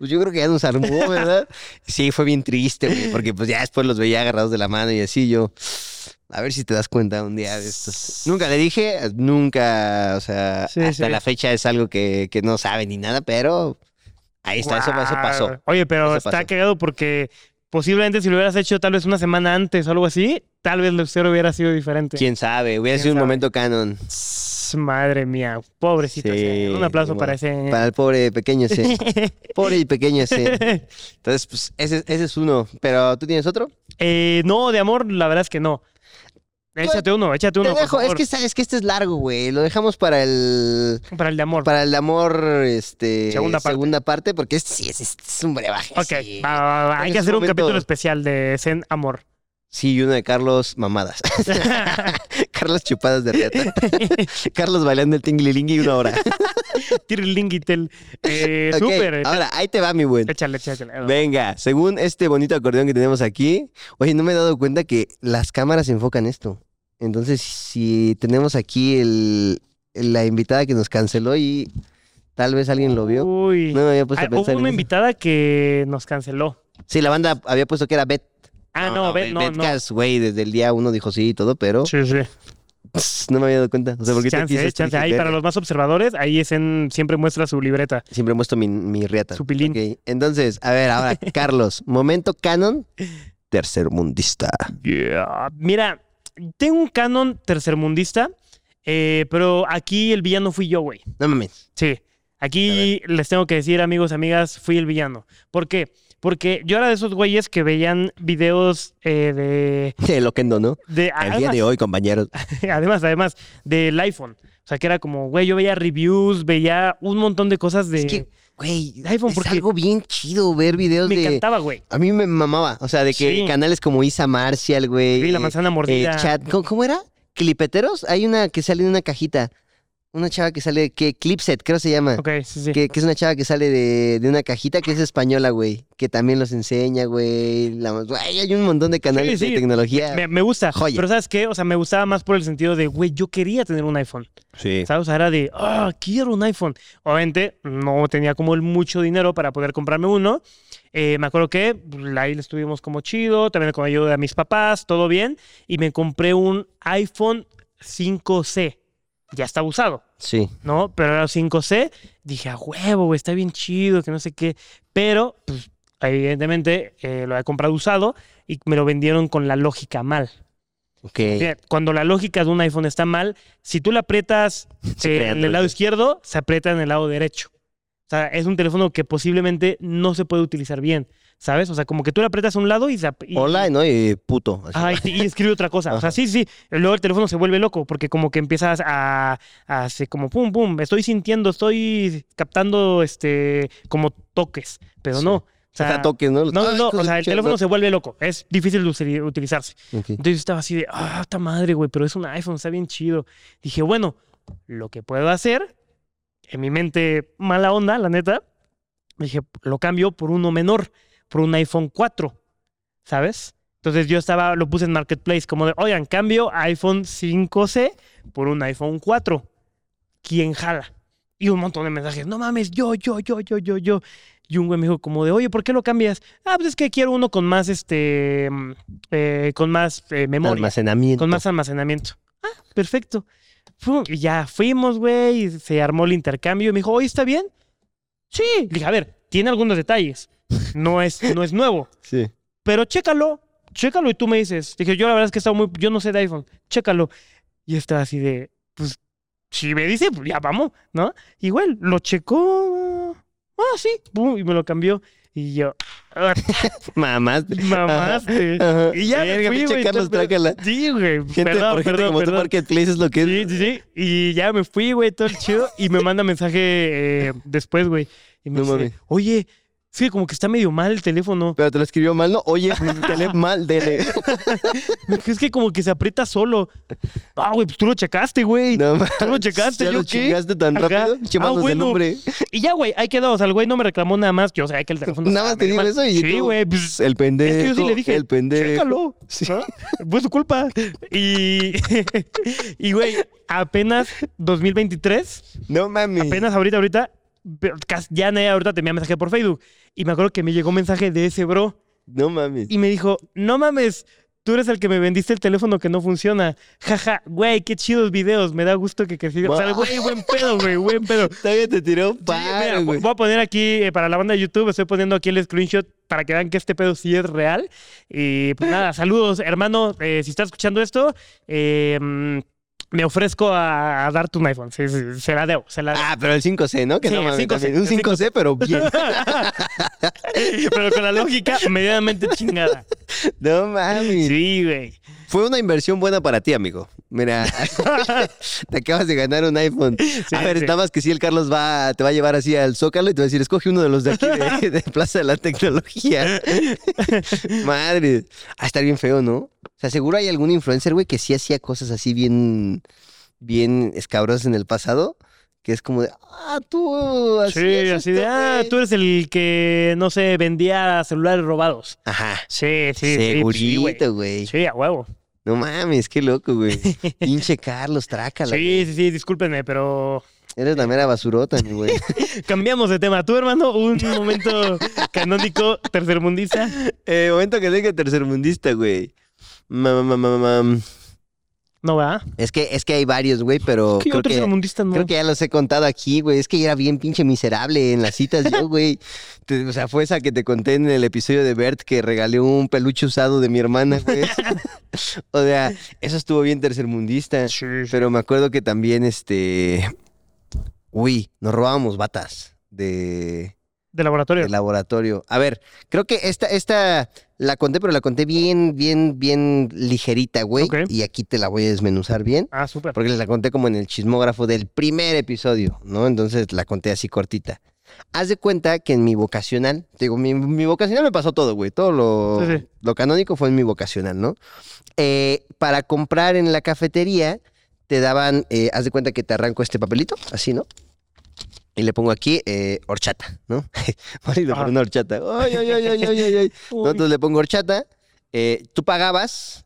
pues yo creo que ya nos armó, (laughs) ¿verdad? Sí, fue bien triste, güey, porque pues ya después los veía agarrados de la mano y así yo, a ver si te das cuenta un día de estos. Nunca le dije, nunca, o sea, Sí, hasta sí. la fecha es algo que, que no sabe ni nada, pero ahí está, eso, eso pasó. Oye, pero Eso está cagado porque posiblemente si lo hubieras hecho tal vez una semana antes o algo así, tal vez la historia hubiera sido diferente. ¿Quién sabe? Hubiera ¿Quién sido un momento canon Madre mía, pobrecito. Sí, ese. Un aplauso para ese. para el pobre pequeño ese. (laughs) pobre y pequeño ese. (laughs) Entonces, pues ese, ese es uno. Pero, ¿tú tienes otro? Eh, no, de amor, la verdad es que no. Échate uno, échate uno. Te por dejo, es que, sabes que este es largo, güey. Lo dejamos para el Para el de amor. para el de amor, este Segunda parte. segunda parte, porque este sí es, este es un brebaje. Ok, sí. va, va, va. hay que ese hacer un capítulo especial de Zen Amor. Sí, y uno de Carlos Mamadas. (laughs) (laughs) Carlos Chupadas de Reata. (laughs) Carlos bailando el tinglilingui una hora. Tirlinguitel. Eh, Ok, Súper. Ahora, ahí te va, mi buen. Échale, échale. Venga, según este bonito acordeón que tenemos aquí, oye, no me he dado cuenta que las cámaras enfocan esto. Entonces, si tenemos aquí el, la invitada que nos canceló y tal vez alguien lo vio. Uy. No me había puesto Ah, a pensar hubo en una eso. invitada que nos canceló. Sí, la banda había puesto que era Bet. Ah, no, ve, no, no. Betcast, güey, desde el día uno dijo sí y todo, pero Sí, sí. pss, no me había dado cuenta. O sea, porque Chance, eh, chance. Ahí para los más observadores, ahí es en, siempre muestra su libreta. Siempre he puesto mi, mi riata. Su pilín. Ok, Entonces, a ver, ahora, (laughs) Carlos, momento canon, tercermundista. Yeah. Mira, tengo un canon tercermundista, eh, pero aquí el villano fui yo, güey. No mames. Sí. Aquí les tengo que decir, amigos, amigas, fui el villano. ¿Por qué? Porque yo era de esos güeyes que veían videos eh, de... (laughs) Qué loquendo, ¿no? de El día de hoy, compañeros. (laughs) además, además, del iPhone. O sea, que era como, güey, yo veía reviews, veía un montón de cosas de... Es que, güey, iPhone, es porque algo bien chido ver videos me de... encantaba, güey. A mí me mamaba. O sea, de que Sí. canales como Isa Marcial, güey. Sí, la manzana eh, mordida. chat. ¿Cómo, cómo era? ¿Clipeteros? Hay una que sale en una cajita. Una chava que sale, que Clipset, creo se llama. Ok, sí, sí. Que, que es una chava que sale de, de una cajita que es española, güey. Que también los enseña, güey. La- güey, hay un montón de canales Sí, sí. de tecnología. Me, me gusta. Joya. Pero ¿sabes qué? O sea, me gustaba más por el sentido de, güey, yo quería tener un iPhone. Sí. ¿Sabes? O sea, era de, ah, quiero un iPhone. Obviamente, no tenía como el mucho dinero para poder comprarme uno. Eh, me acuerdo que pues, ahí le estuvimos como chido, también con ayuda de mis papás, todo bien. Y me compré un iPhone 5C. Ya está usado, Sí. ¿no? Pero era 5C. Dije, a huevo, güey, está bien chido, que no sé qué. Pero, pues, evidentemente, eh, lo había comprado usado y me lo vendieron con la lógica mal. Ok. Cuando la lógica de un iPhone está mal, si tú la aprietas eh, en el lado izquierdo, se aprieta en el lado derecho. O sea, es un teléfono que posiblemente no se puede utilizar bien, ¿sabes? O sea, como que tú le aprietas a un lado y y- Hola, ¿no? Y puto. Ajá, y, y escribe otra cosa. O sea, sí, sí. Luego el teléfono se vuelve loco porque como que empiezas a, a hacer como pum, pum. Estoy sintiendo, estoy captando este como toques, pero Sí. no. O O sea, toques, ¿no? no, no, o sea, el teléfono se vuelve loco. Es difícil de utilizarse. Entonces yo estaba así de, ah, esta madre, güey, pero es un iPhone, está bien chido. Dije, bueno, lo que puedo hacer, en mi mente mala onda, la neta, dije, lo cambio por uno menor, por un iPhone 4, ¿sabes? Entonces yo estaba, lo puse en Marketplace, como de, oigan, cambio iPhone 5C por un iPhone 4. ¿Quién jala? Y un montón de mensajes, no mames, yo, yo, yo, yo, yo, yo. Y un güey me dijo como de, oye, ¿por qué lo cambias? Ah, pues es que quiero uno con más, este, mm, eh, con más eh, memoria. Almacenamiento. Con más almacenamiento. Ah, perfecto. Y ya fuimos, güey, y se armó el intercambio. Y me dijo, oye, ¿está bien? Sí. Le dije, a ver, tiene algunos detalles. No es, no es nuevo. (laughs) Sí. Pero chécalo, chécalo y tú me dices. Dije, yo la verdad es que estaba muy, yo no sé de iPhone, chécalo. Y estaba así de, pues, si me dice, pues ya vamos, ¿no? Igual, lo checó. Ah, sí, y me lo cambió. Y yo, (laughs) mamaste. Ajá. Y ya me fui, güey. Carlos, trácala. Sí, güey. Gente, perdón, por gente perdón, como perdón. Marketplace es lo que es. Sí, sí, sí. Y ya me fui, güey, todo el chido. Y me manda mensaje eh, después, güey. Y me No dice, mames. oye, Sí, como que está medio mal el teléfono. Pero te lo escribió mal, ¿no? Oye, (laughs) tele mal, dele. Es que como que se aprieta solo. Ah, güey, pues tú lo checaste, güey. No, Tú lo checaste, ¿Ya ¿yo lo qué? chingaste tan rápido? Ah, bueno. nombre. Y ya, güey, ahí quedó. O sea, el güey no me reclamó nada más. Yo sabía que el teléfono. Nada más te medio eso y. Sí, güey, pues. El pendejo. Es que yo sí le dije, El pendejo. Chécalo. ¿no? Fue su culpa. Y, (laughs) y güey, apenas 2023, No mames. apenas ahorita, ahorita, ya nadie ahorita te envía mensaje por Facebook. Y me acuerdo que me llegó un mensaje de ese bro No mames. y me dijo, no mames, tú eres el que me vendiste el teléfono que no funciona. Jaja, güey, qué chidos videos, me da gusto que crecí. O sea, güey, buen pedo, güey, buen pedo. (laughs) Todavía te tiró un Sí, mira, paro, güey. voy a poner aquí eh, para la banda de YouTube, estoy poniendo aquí el screenshot para que vean que este pedo sí es real. Y pues nada, saludos, hermano. eh, si estás escuchando esto, eh, mm, me ofrezco a, a darte un iPhone. Sí, sí, se la debo, se la debo. Ah, pero el 5C, ¿no? Que Sí, no el mames, 5C, también. Un el 5C, pero bien. (laughs) Pero con la lógica medianamente chingada. No mames. Sí, güey. Fue una inversión buena para ti, amigo. Mira, (laughs) te acabas de ganar un iPhone. a ver, sí. nada más que si el Carlos va, te va a llevar así al Zócalo y te va a decir, escoge uno de los de aquí de, (laughs) de Plaza de la Tecnología. Madre. A estar bien feo, ¿no? O sea, seguro hay algún influencer, güey, que sí hacía cosas así bien, bien escabrosas en el pasado. Que es como de, ah, tú. Así Sí, así de, ah, güey". tú eres el que, no sé, vendía celulares robados. Ajá. Sí, sí, sí. pues. Segurito, güey. Sí, a huevo. No mames, qué loco, güey. (laughs) Pinche Carlos, trácala. Sí, sí, sí, discúlpenme, pero Eres la mera basurota, mi güey. (laughs) cambiamos de tema. Tú, hermano, un (laughs) momento canónico tercermundista. Eh, momento que tenga tercermundista, güey. No va. Es que, es que hay varios, güey, pero ¿Qué creo otro que, no? creo que ya los he contado aquí, güey. Es que era bien pinche miserable en las citas yo, (laughs) güey. O sea, fue esa que te conté en el episodio de Bert que regalé un peluche usado de mi hermana, güey. (laughs) (laughs) o sea, eso estuvo bien tercermundista. Sí, sí. Pero me acuerdo que también, este... Uy, nos robábamos batas de... De laboratorio. de laboratorio. A ver, creo que esta, esta la conté, pero la conté bien, bien, bien ligerita, güey. Ok. Y aquí te la voy a desmenuzar bien. Ah, súper. Porque la conté como en el chismógrafo del primer episodio, ¿no? Entonces la conté así cortita. Haz de cuenta que en mi vocacional, te digo, mi, mi vocacional me pasó todo, güey. Todo lo, Sí, sí. lo canónico fue en mi vocacional, ¿no? Eh, para comprar en la cafetería, te daban, eh, haz de cuenta que te arranco este papelito, así, ¿no? Y le pongo aquí eh, horchata, ¿no? Marido por una horchata. Ay, ay, ay, ay, ay, ay, ¿no? (laughs) Entonces le pongo horchata, eh, tú pagabas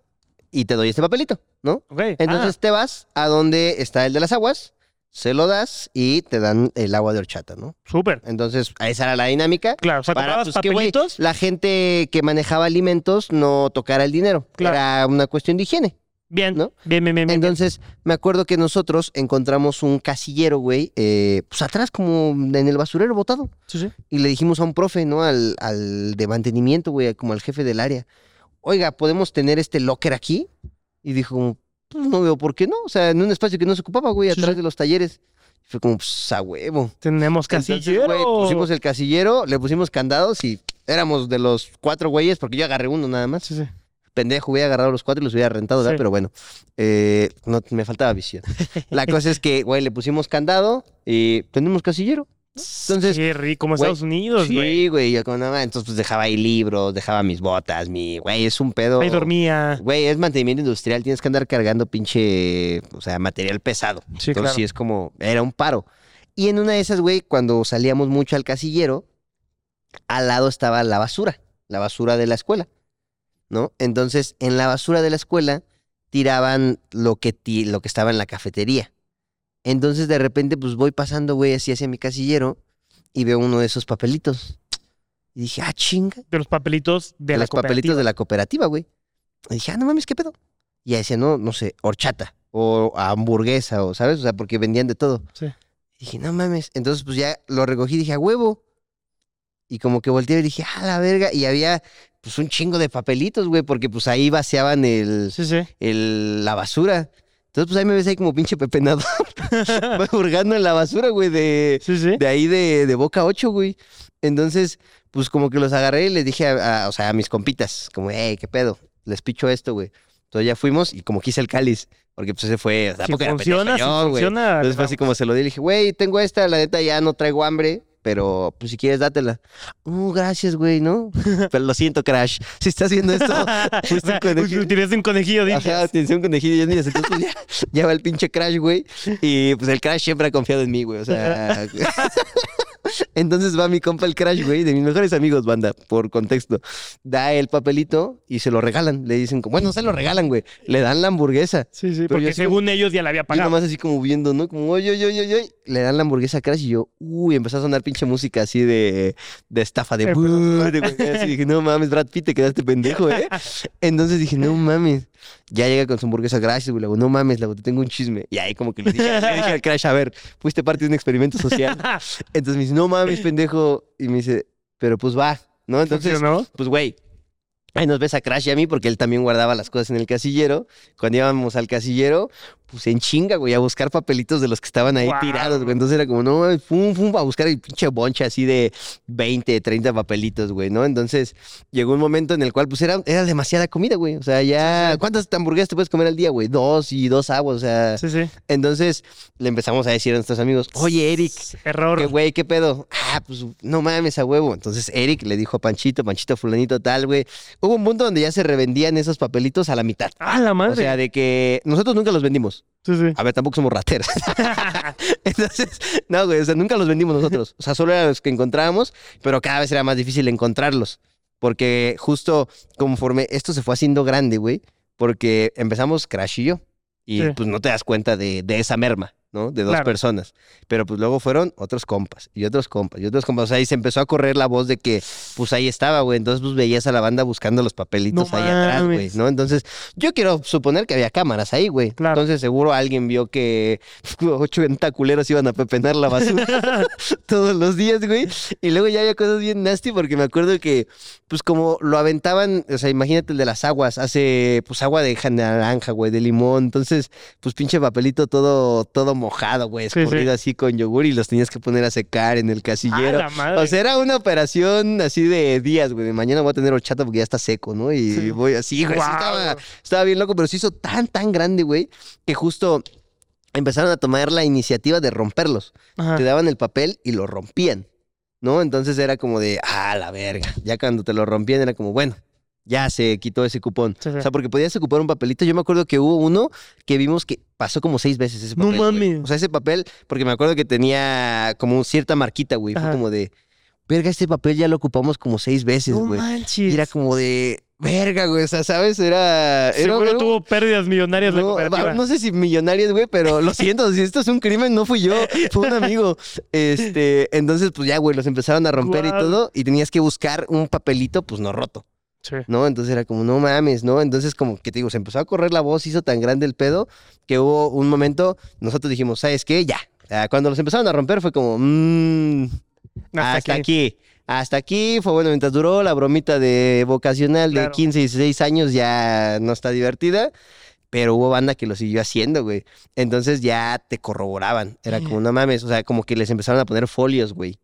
y te doy este papelito, ¿no? ok. Entonces te vas a donde está el de las aguas, se lo das y te dan el agua de horchata, ¿no? Ah, súper. Entonces, esa era la dinámica. Claro, o sea, Para pues, que, la gente que manejaba alimentos no tocara el dinero. Claro. Era una cuestión de higiene. Bien, ¿no? bien, bien, bien. bien. Entonces, me acuerdo que nosotros encontramos un casillero, güey, eh, pues atrás como en el basurero botado. Sí, sí. Y le dijimos a un profe, ¿no? Al, al de mantenimiento, güey, como al jefe del área. Oiga, ¿podemos tener este locker aquí? Y dijo, pues no veo por qué no. O sea, en un espacio que no se ocupaba, güey, atrás sí. de los talleres. Y fue como, pues a huevo. Tenemos Entonces, casillero. güey, pusimos el casillero, le pusimos candados y éramos de los cuatro güeyes, porque yo agarré uno nada más. Sí, sí. Pendejo, hubiera agarrado los cuatro y los hubiera rentado, ¿verdad? Sí. Pero bueno, eh, no, me faltaba visión. La (laughs) cosa es que, güey, le pusimos candado y tenemos casillero. Entonces, Qué rico, como Estados Unidos, güey. Sí, güey, yo como, no, entonces pues dejaba ahí libros, dejaba mis botas, mi, güey, es un pedo. Ahí dormía. Güey, es mantenimiento industrial, tienes que andar cargando pinche, o sea, material pesado. Sí, Entonces claro. sí es como, era un paro. Y en una de esas, güey, cuando salíamos mucho al casillero, al lado estaba la basura, la basura de la escuela, ¿no? Entonces, en la basura de la escuela tiraban lo que, ti- lo que estaba en la cafetería. Entonces, de repente, pues voy pasando, güey, así hacia mi casillero y veo uno de esos papelitos. Y dije, ah, chinga. De los papelitos de, De la los papelitos cooperativa. de la cooperativa, güey. Y dije, ah, no mames, ¿qué pedo? Y ya decía, no, no sé, horchata o hamburguesa o, ¿sabes? O sea, porque vendían de todo. Sí. Y dije, no mames. Entonces, pues ya lo recogí y dije, a huevo. Y como que volteé y dije, ah, la verga. Y había, pues, un chingo de papelitos, güey, porque pues ahí vaciaban el, Sí, sí. el, la basura. Entonces, pues ahí me ves ahí como pinche pepenado. (laughs) hurgando en la basura, güey, de, Sí, sí. de ahí de, de Boca 8, güey. Entonces, pues como que los agarré y les dije a, a- o sea, a mis compitas, como, hey, ¿qué pedo? Les picho esto, güey. Entonces ya fuimos y como quise el cáliz, porque pues ese fue, Si tampoco era funciona, pendejo si yo, funciona. Entonces fue así como se lo di, le dije, güey, tengo esta, la neta ya no traigo hambre, pero pues si quieres dátela. Uh, gracias, güey, ¿no? (laughs) pero lo siento, Crash. Si estás viendo esto, (laughs) fuiste un conejillo. Tienes un conejillo, dices. Ajá, atención conejillo. Y entonces pues, ya, ya va el pinche Crash, güey. Y pues el Crash siempre ha confiado en mí, güey. O sea... (laughs) Entonces va mi compa el Crash, güey, de mis mejores amigos, banda, por contexto. Da el papelito y se lo regalan. Le dicen, como, bueno, no se lo regalan, güey. Le dan la hamburguesa. Sí, sí, Pero yo porque así según ellos ya la había Yo pagado. nomás así como viendo, ¿no? Como, oye, oye, oye, oye. Le dan la hamburguesa a Crash y yo, uy, empezó a sonar pinche música así de, de estafa, de... De así dije, no mames, Brad Pitt, te quedaste pendejo, ¿eh? (laughs) Entonces dije, no mames. Ya llega con su hamburguesa, gracias, güey. Le digo, no mames, le digo, te tengo un chisme. Y ahí como que le dije, le dije al Crash, a ver, fuiste parte de un experimento social. (laughs) Entonces me dice, no mames, pendejo. Y me dice, pero pues va, ¿no? Entonces, pues güey, ahí nos ves a Crash y a mí porque él también guardaba las cosas en el casillero. Cuando íbamos al casillero, pues en chinga, güey, a buscar papelitos de los que estaban ahí tirados, güey. Entonces era como, no, pum, pum, a buscar el pinche bonche así de 20, 30 papelitos, güey, ¿no? Entonces llegó un momento en el cual, pues era, era demasiada comida, güey. O sea, ya, ¿cuántas hamburguesas te puedes comer al día, güey? Dos y dos aguas, o sea. Sí, sí. Entonces le empezamos a decir a nuestros amigos, oye, Eric, Error. ¿Qué güey? ¿Qué pedo? Ah, pues no mames a huevo. Entonces Eric le dijo a Panchito, Panchito fulanito tal, güey. Hubo un punto donde ya se revendían esos papelitos a la mitad. Ah, la madre. O sea, de que nosotros nunca los vendimos. Sí, sí. A ver, tampoco somos rateros. (laughs) Entonces, no, güey, o sea, nunca los vendimos nosotros. O sea, solo eran los que encontrábamos, pero cada vez era más difícil encontrarlos. Porque justo conforme esto se fue haciendo grande, güey, porque empezamos Crash y yo. Y Sí. pues no te das cuenta de, de esa merma, ¿no? De dos Claro. personas. Pero pues luego fueron otros compas y otros compas y otros compas. O sea, ahí se empezó a correr la voz de que pues ahí estaba, güey. Entonces pues veías a la banda buscando los papelitos No ahí atrás, güey. ¿no? Entonces yo quiero suponer que había cámaras ahí, güey. Claro. Entonces seguro alguien vio que (laughs) ocho ventaculeros iban a pepenar la basura (laughs) (laughs) todos los días, güey. Y luego ya había cosas bien nasty porque me acuerdo que, pues como lo aventaban, o sea, imagínate el de las aguas, hace pues agua de ja- naranja, güey, de limón. Entonces, pues pinche papelito todo, todo mojado, güey, Sí, sí. escurrido así con yogur y los tenías que poner a secar en el Ah, casillero. la madre. O sea, era una operación así de días, güey. de Mañana voy a tener horchata porque ya está seco, ¿no? Y Sí. voy así, güey. estaba, estaba bien loco, pero se hizo tan, tan grande, güey, que justo empezaron a tomar la iniciativa de romperlos. Ajá. Te daban el papel y lo rompían, ¿no? Entonces era como de, ah, la verga. Ya cuando te lo rompían era como, bueno, ya se quitó ese cupón. Sí, sí. O sea, porque podías ocupar un papelito. Yo me acuerdo que hubo uno que vimos que pasó como seis veces ese No papel. güey. mames. O sea, ese papel, porque me acuerdo que tenía como cierta marquita, güey. Fue como de, verga, este papel ya lo ocupamos como seis veces, no güey. manches. y era como de, verga, güey. O sea, ¿sabes? Era. Seguro era- tuvo pérdidas millonarias la no, cooperativa. va- no sé si millonarios, güey, pero lo (laughs) siento, si esto es un crimen, no fui yo, fue un amigo. Este, entonces, pues ya, güey, los empezaron a romper y todo, y tenías que buscar un papelito, pues no roto, Sí. ¿no? Entonces era como, no mames, ¿no? Entonces, como que te digo, se empezó a correr la voz, hizo tan grande el pedo, que hubo un momento, nosotros dijimos, ¿sabes qué? Ya. Ah, Cuando los empezaron a romper fue como, mmm, hasta, aquí. Hasta aquí fue bueno, mientras duró la bromita de vocacional de Claro. 15 y 16 años ya no está divertida, pero hubo banda que lo siguió haciendo, güey. Entonces ya te corroboraban. Era como, no mames, o sea, como que les empezaron a poner folios, güey.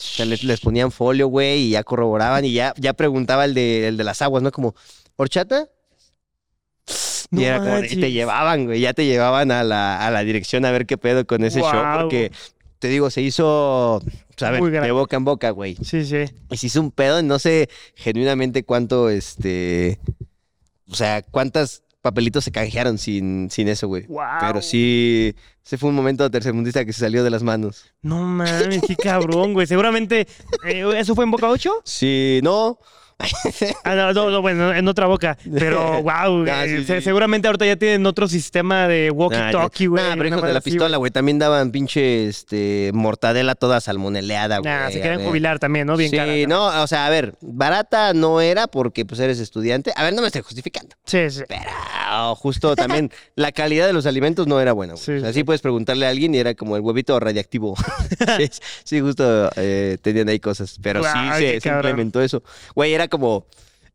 O sea, les, les ponían folio, güey, y ya corroboraban y ya, ya preguntaba el de, el de las aguas, ¿no? Como, ¿horchata? No y era como, y te llevaban, güey, ya te llevaban a la, a la dirección a ver qué pedo con ese show, porque te digo, se hizo, a ver, de boca en boca, güey. Sí, sí. Y se hizo un pedo, no sé genuinamente cuánto, este, o sea, cuántas papelitos se canjearon sin, sin eso, güey. Wow. Pero sí, ese fue un momento tercermundista que se salió de las manos. No mames, qué cabrón, güey. Seguramente. eh, ¿Eso fue en Boca 8? Sí, no. (laughs) Ah, no, no, no, bueno, en otra boca. Pero, (laughs) wow. Ah, sí, sí. Seguramente ahorita ya tienen otro sistema de walkie-talkie, güey. Nah, pero una hijos de la así, pistola, güey, también daban pinche, este, mortadela toda salmoneleada, güey. Nah, se quieren ver. jubilar también, ¿no? Bien sí, cara. no, o sea, a ver, barata no era porque pues eres estudiante. A ver, no me estoy justificando. Sí, sí. Pero justo también la calidad de los alimentos no era buena. güey. Sí, o sea, sí. sí puedes preguntarle a alguien y era como el huevito radiactivo. (laughs) sí, sí, justo eh, tenían ahí cosas. Pero sí se, se implementó eso. Güey, era como.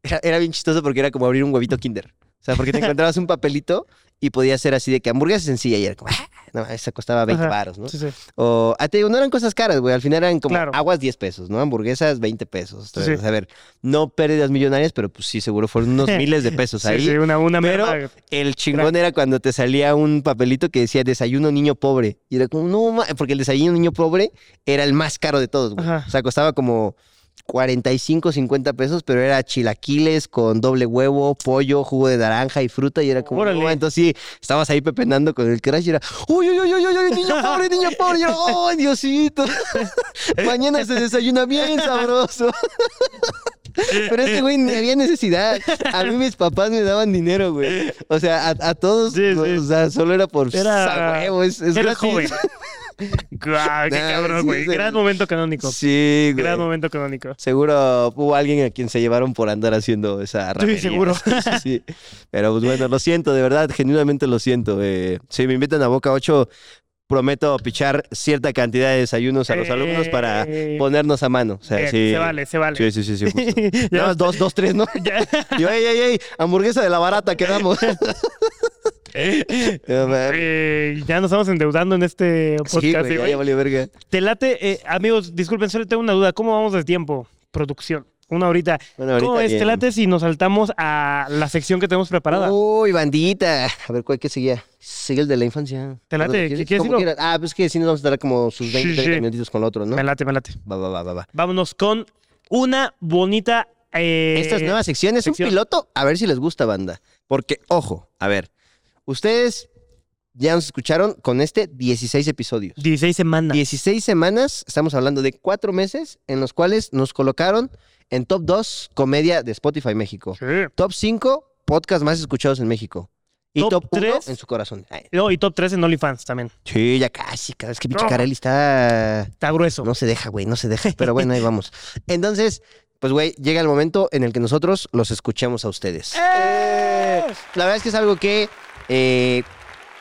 Era, era bien chistoso porque era como abrir un huevito Kinder. O sea, porque te (laughs) encontrabas un papelito y podía ser así de que hamburguesa sencilla y era como. "Ah", no, esa costaba 20 Ajá. baros, ¿no? Sí, sí. O, ah, te digo, no eran cosas caras, güey. Al final eran como Claro. aguas 10 pesos, ¿no? Hamburguesas 20 pesos. Sí. A ver, no pérdidas millonarias, pero pues sí, seguro fueron unos (laughs) miles de pesos Sí, ahí. sí, una, una pero merma. el chingón era cuando te salía un papelito que decía desayuno niño pobre. Y era como, no, ma-", porque el desayuno niño pobre era el más caro de todos, güey. Ajá. O sea, costaba como 45, 50 pesos, pero era chilaquiles con doble huevo, pollo, jugo de naranja y fruta. Y era como, Órale. no, entonces sí, estabas ahí pepenando con el crash y era, uy, uy, uy, uy, uy, uy, niño (laughs) pobre, niño pobre. Y yo, ay, Diosito. (laughs) Mañana se desayuna bien sabroso. (laughs) (laughs) Pero este güey ni había necesidad. A mí mis papás me daban dinero, güey. O sea, a, a todos, Sí, sí. o sea, solo era por Era- huevo, es, es Eres gratis. joven. (laughs) Guau, qué Nah, cabrón, güey. sí. Gran momento canónico. Sí, güey. Gran momento canónico. Seguro hubo alguien a quien se llevaron por andar haciendo esa seguro. Sí, (laughs) sí, sí. Pero pues bueno, lo siento, de verdad, genuinamente lo siento. Eh, si me invitan a Boca 8, prometo pichar cierta cantidad de desayunos a los alumnos para Eh, ponernos a mano. O sea, bien, sí. Se vale, se vale. Sí, sí, sí, sí, justo. Ya- (laughs) Nada más dos, dos, tres, ¿no? yo, (laughs) ey, ey, ey, hamburguesa de la barata, quedamos. (laughs) Eh, ya nos estamos endeudando en este podcast. Sí, güey, ¿eh, ya, ya valió verga. Te late, eh, amigos, disculpen, solo tengo una duda. ¿Cómo vamos de tiempo? Producción. Una horita. Bueno, ahorita ¿Cómo es? ¿Te late si nos saltamos a la sección que tenemos preparada? Uy, bandita. A ver, ¿cuál que seguía? Sigue el de la infancia. ¿Te late? ¿Dónde ¿Qué quieres? decirlo? Ah, pues que si nos vamos a dar como sus 20, Sí, 30 sí. minutitos con el otro, ¿no? Me late, me late. Va, va, va, va, va. Vámonos con una bonita. eh, Esta es nueva sección, es sección. un piloto, a ver si les gusta, banda. Porque, ojo, a ver, ustedes ya nos escucharon con este 16 episodios. 16 semanas. 16 semanas, estamos hablando de cuatro meses en los cuales nos colocaron en top 2 comedia de Spotify México. Sí. Top 5 podcast más escuchados en México. Y Top top, 1 tres. en su corazón. Ay, No, y top 3 en OnlyFans también. Sí, ya casi, cada vez que pinche. Carelli está... Está grueso. No se deja, güey, no se deja. Pero bueno, ahí vamos. Entonces, pues, güey, llega el momento en el que nosotros los escuchemos a ustedes. ¡Eh! La verdad es que es algo que eh,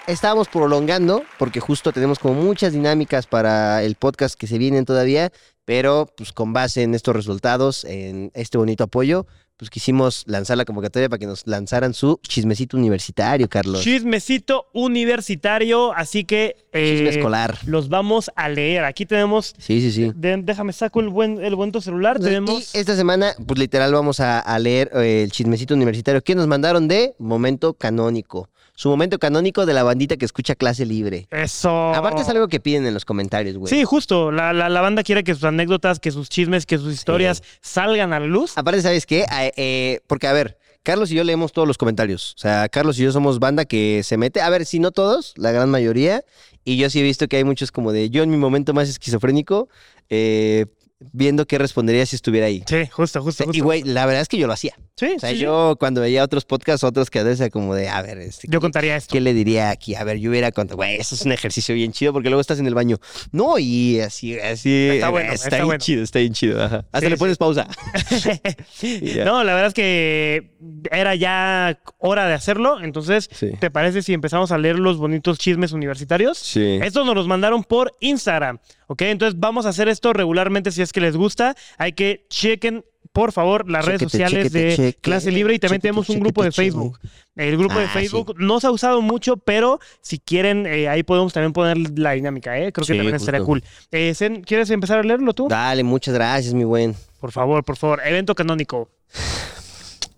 estábamos prolongando, porque justo tenemos como muchas dinámicas para el podcast que se vienen todavía, pero pues con base en estos resultados, en este bonito apoyo, pues quisimos lanzar la convocatoria para que nos lanzaran su chismecito universitario, Carlos. Chismecito universitario, así que eh, Chisme escolar. los vamos a leer. Aquí tenemos, Sí, sí, sí. de- déjame saco el buen el buen celular. Tenemos Y esta semana, pues literal, vamos a, a leer eh, el chismecito universitario que nos mandaron de Momento Canónico. Su momento canónico de la bandita que escucha clase libre. eso. Aparte es algo que piden en los comentarios, güey. Sí, justo. La, la, la banda quiere que sus anécdotas, que sus chismes, que sus historias salgan a la luz. Aparte, ¿sabes qué? Ah, eh, porque, a ver, Carlos y yo leemos todos los comentarios. O sea, Carlos y yo somos banda que se mete. A ver, si no todos, la gran mayoría. Y yo sí he visto que hay muchos como de yo en mi momento más esquizofrénico, eh, viendo qué respondería si estuviera ahí. Sí, justo, justo. Y, justo. güey, la verdad es que yo lo hacía. sí, O sea, sí, sí. yo cuando veía otros podcasts, otros que a veces como de, a ver, este, Yo contaría esto. ¿qué le diría aquí? A ver, yo hubiera contado, güey, eso es un ejercicio bien chido porque luego estás en el baño. No, y así, así. Está bueno, Está, está bien bueno. chido, está bien chido. ajá. Hasta Sí, le pones pausa. (laughs) no, la verdad es que era ya hora de hacerlo. Entonces, Sí. ¿te parece si empezamos a leer los bonitos chismes universitarios? Sí. Estos nos los mandaron por Instagram, ¿ok? Entonces vamos a hacer esto regularmente si es que les gusta. Hay que chequen, por favor, las redes sociales chequete, de. Clase Libre y también tenemos un grupo de Facebook. El grupo de Ah, Facebook no se ha usado mucho, pero si quieren, eh, ahí podemos también poner la dinámica, ¿eh? Creo que también estaría justo. cool. Eh, Zen, ¿Quieres empezar a leerlo tú? Dale, muchas gracias, mi buen. Por favor, por favor. Evento canónico.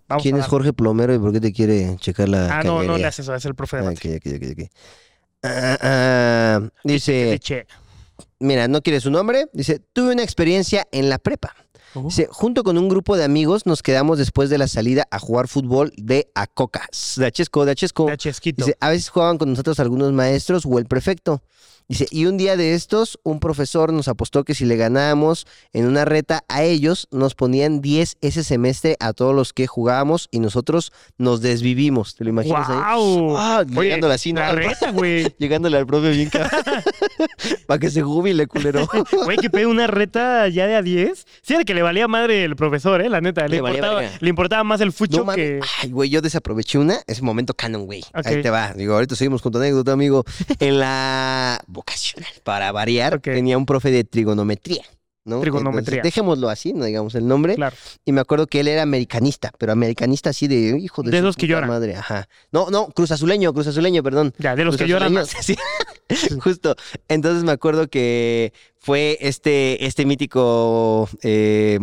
Vamos ¿Quién es Jorge Plomero y por qué te quiere checar la Ah, no, no le haces eso, es el profe de Ah, mate. ok, ok, ok, ok. Ah, ah, dice. Mira, no quiere su nombre. Dice, tuve una experiencia en la prepa. Uh. Dice, junto con un grupo de amigos nos quedamos después de la salida a jugar fútbol de Acocas. De Achesco, de Achesco. De chesquito. Dice, a veces jugaban con nosotros algunos maestros o el prefecto. Dice, y un día de estos, un profesor nos apostó que si le ganábamos en una reta a ellos, nos ponían 10 ese semestre a todos los que jugábamos y nosotros nos desvivimos. ¿Te lo imaginas ahí? ¡Wow! Ah, Oye, llegándole así, ¿no? la reta, (laughs) güey. Llegándole al profe bien (laughs) Para que se jubile, culero. (laughs) Güey, que pedo una reta ya de a 10. Sí, era que le valía madre el profesor, ¿eh? La neta. Le, Le importaba, verga. le importaba más el fucho No que. Ay, güey, yo desaproveché una. Ese momento canon, güey. Ahí te va. Digo, ahorita seguimos con tu anécdota, amigo. En la vocacional, para variar, tenía un profe de trigonometría. ¿no? Trigonometría. Entonces, dejémoslo así, no digamos el nombre. Claro. Y me acuerdo que él era americanista, pero americanista así de hijo de De su esos que lloran. madre. Ajá. No, no, cruz azuleño, cruz azuleño, perdón. Ya, de los que lloran (laughs) sí. Justo. Entonces me acuerdo que fue este, este mítico eh,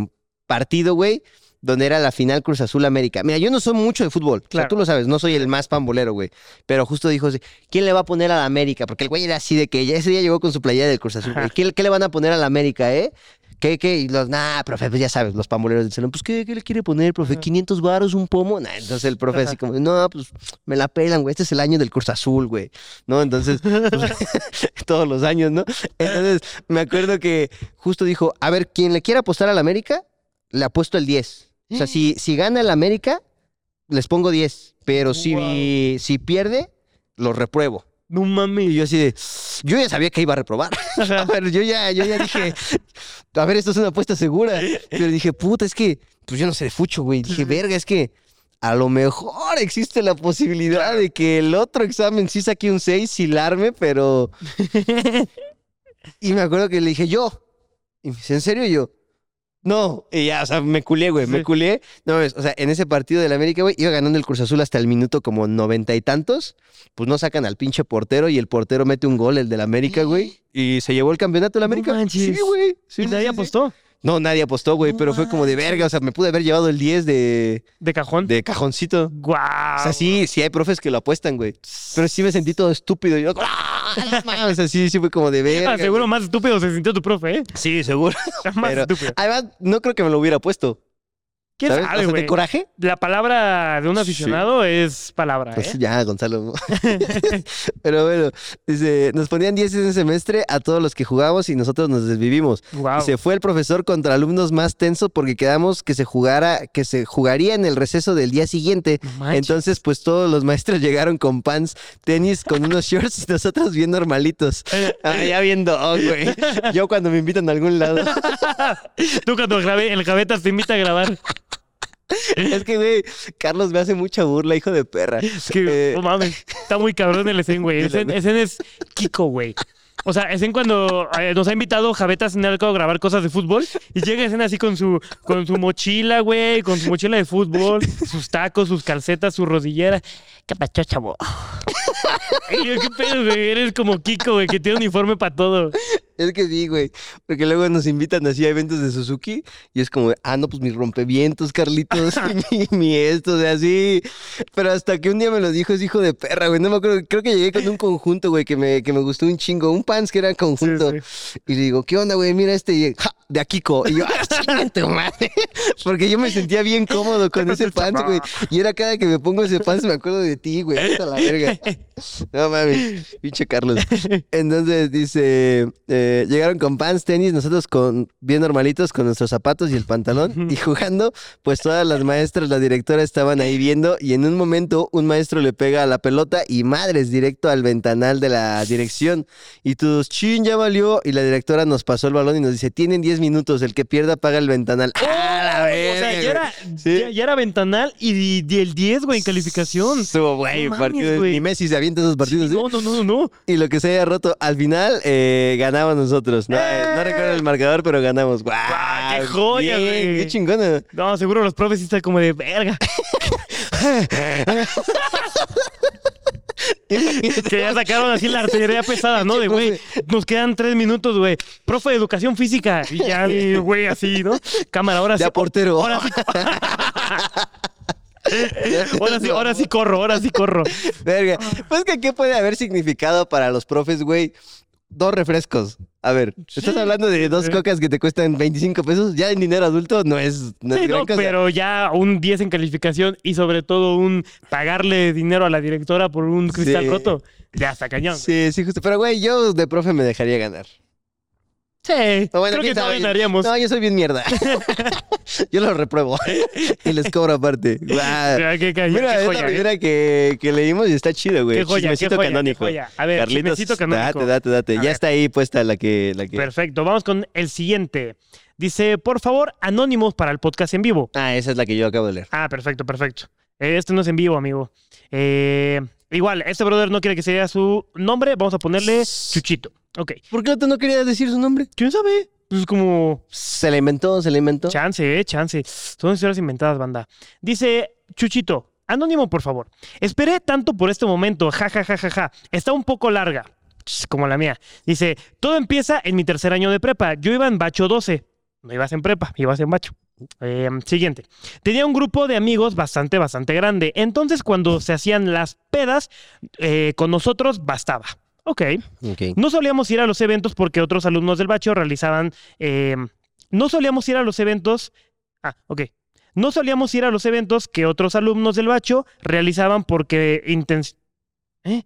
partido, güey, donde era la final Cruz Azul América. Mira, yo no soy mucho de fútbol. O sea, Claro. tú lo sabes, no soy el más pambolero, güey. Pero justo dijo, ¿quién le va a poner a la América? Porque el güey era así de que ya ese día llegó con su playera del Cruz Azul. ¿Qué, qué le van a poner a la América, eh? ¿Qué, qué? Y los, nah, profe, pues ya sabes, los pamboleros del salón, pues, ¿qué, qué le quiere poner, profe? Ajá. ¿500 varos, un pomo? Nah, entonces el profe así como, no, pues, me la pelan, güey, este es el año del Cruz Azul, güey, ¿no? Entonces, pues, (laughs) (laughs) todos los años, ¿no? Entonces, me acuerdo que justo dijo, a ver, quien le quiera apostar al América, le apuesto el 10. O sea, si, si gana el América, les pongo 10, pero si, si pierde, lo repruebo. No Y mames. yo así de, yo ya sabía que iba a reprobar. A ver, (laughs) yo ya, yo ya dije, a ver, esto es una apuesta segura. Pero dije, puta, es que, pues yo no sé de fucho, güey. Dije, verga, es que a lo mejor existe la posibilidad de que el otro examen sí saque un 6 y larme, pero... (laughs) Y me acuerdo que le dije, yo. Y me dice, ¿en serio? Y yo, no. Y ya, o sea, me culé, güey, me culé. No, ves, o sea, en ese partido del América, güey, iba ganando el Cruz Azul hasta el minuto como noventa y tantos. Pues no sacan al pinche portero y el portero mete un gol, el del América, güey. (gasps) Y se llevó el campeonato el América. manches. Sí, güey. Sí, ¿Y nadie sí. apostó? No, nadie apostó, güey, pero fue como de verga. O sea, me pude haber llevado el 10 de, ¿De cajón? de cajoncito. Guau. O sea, sí, sí hay profes que lo apuestan, güey. Pero sí me sentí todo estúpido. Yo, ¡ah! (laughs) O sea, sí, sí fue como de verga. Ah, seguro más estúpido se sintió tu profe, ¿eh? Sí, seguro. (laughs) Más Pero- estúpido. Además, no creo que me lo hubiera puesto. ¿Quién ¿Sabes? sabe, o sea, güey? coraje. La palabra de un Sí. aficionado es palabra, Pues ¿eh? ya, Gonzalo. (laughs) (laughs) Pero bueno, dice, nos ponían 10 en ese semestre a todos los que jugamos y nosotros nos desvivimos. Se fue el profesor contra alumnos más tenso porque quedamos que se jugara, que se jugaría en el receso del día siguiente. Manches. Entonces, pues todos los maestros (laughs) llegaron con pants, tenis, con unos shorts y nosotros bien normalitos. Ah, ya viendo, oh, güey. Yo cuando me invitan a algún lado. Tú cuando grabé, el Gavetas te invita a grabar. Es que, güey, Carlos me hace mucha burla, hijo de perra. Que, Eh, no mames, está muy cabrón el Esen, güey. (laughs) Esen, Esen es Kiko, güey. O sea, Esen cuando eh, nos ha invitado Javetas algo a grabar cosas de fútbol y llega Esen así con su, con su mochila, güey, con su mochila de fútbol, sus tacos, sus calcetas, su rodillera. ¿Qué pasó, chavo? (laughs) Yo, ¿Qué pedo, güey? Eres como Kiko, güey, que tiene uniforme para todo. Es que sí, güey. Porque luego nos invitan así a eventos de Suzuki y es como, ah, no, pues mis rompevientos, Carlitos, (laughs) (laughs) y mi, mi esto, o sea, así. Pero hasta que un día me lo dijo, es hijo de perra, güey. No me acuerdo, creo que llegué con un conjunto, güey, que me, que me gustó un chingo. Un pants que era conjunto. Sí, Y le digo, ¿qué onda, güey? Mira este. Y, "Ja, de Akiko. Y yo, ¡ah, (laughs) tu madre! (laughs) Porque yo me sentía bien cómodo con ese (laughs) pants, güey. Y era cada que me pongo ese pants me acuerdo de ti, güey. Hasta la verga. No mames, pinche Carlos. Entonces dice, eh, llegaron con pants, tenis, nosotros con bien normalitos con nuestros zapatos y el pantalón y jugando, pues todas las maestras, la directora estaban ahí viendo y en un momento un maestro le pega a la pelota y madres directo al ventanal de la dirección y todos, chin, ya valió y la directora nos pasó el balón y nos dice, tienen 10 minutos, el que pierda paga el ventanal. ¡Ah, la O verga, sea, güey! ya era, Sí. ya, ya era ventanal y, y el 10, güey, en calificación. Estuvo, güey, No partido- ni Messi se avienta esos partidos. ¿eh? No, no, no, no. Y lo que se haya roto, al final eh, ganamos nosotros. No, eh, no recuerdo el marcador, pero ganamos. ¡Guau! ¡Guau, qué joya, bien, güey! ¡Qué chingona! No, seguro los profes están como de verga. (laughs) (laughs) (laughs) que ya sacaron así la artillería pesada, ¿no? De, güey, nos quedan tres minutos, güey. Profe de educación física. Y ya, güey, así, ¿no? Cámara, ahora sí. De a portero. Ahora sí. (laughs) Ahora sí, ahora sí corro, ahora sí corro. Verga. Pues que, ¿qué puede haber significado para los profes, güey? Dos refrescos. A ver, ¿estás hablando de dos cocas que te cuestan 25 pesos? Ya en dinero adulto no es, no es Sí, gran no, cosa. pero ya un 10 en calificación y sobre todo un pagarle dinero a la directora por un cristal Sí. roto. Ya está cañón. Sí, sí, justo. Pero, güey, yo de profe me dejaría ganar. Sí, bueno, creo que también haríamos. No, yo soy bien mierda. (laughs) yo lo repruebo. y les cobro aparte. Mira, qué, qué- Mira, qué es joya, la ¿eh? que, que leímos y está chido, güey. Qué joya, Chismecito joya, canónico. joya. A ver, Carlitos, canónico. date, date, date. A Ya ver. está ahí puesta la que... La que... Perfecto, vamos con el siguiente. Dice, por favor, anónimos para el podcast en vivo. Ah, esa es la que yo acabo de leer. Ah, perfecto, perfecto. Este no es en vivo, amigo. Eh, igual, este brother no quiere que sea su nombre. Vamos a ponerle Chuchito. Ok. ¿Por qué no, no quería decir su nombre? ¿Quién sabe? Pues como Se la inventó, se la inventó. chance, eh, chance. Son historias inventadas, banda. Dice Chuchito, anónimo, por favor. Esperé tanto por este momento, ja, ja, ja, ja, ja. Está un poco larga, como la mía. Dice, todo empieza en mi tercer año de prepa. Yo iba en bacho 12. No ibas en prepa, ibas en bacho. Eh, siguiente. Tenía un grupo de amigos bastante, bastante grande. Entonces, cuando se hacían las pedas, eh, con nosotros bastaba. Ok. Ok. No solíamos ir a los eventos porque otros alumnos del bacho realizaban. eh, no solíamos ir a los eventos. Ah, ok. No solíamos ir a los eventos que otros alumnos del bacho realizaban porque intens... ¿Eh?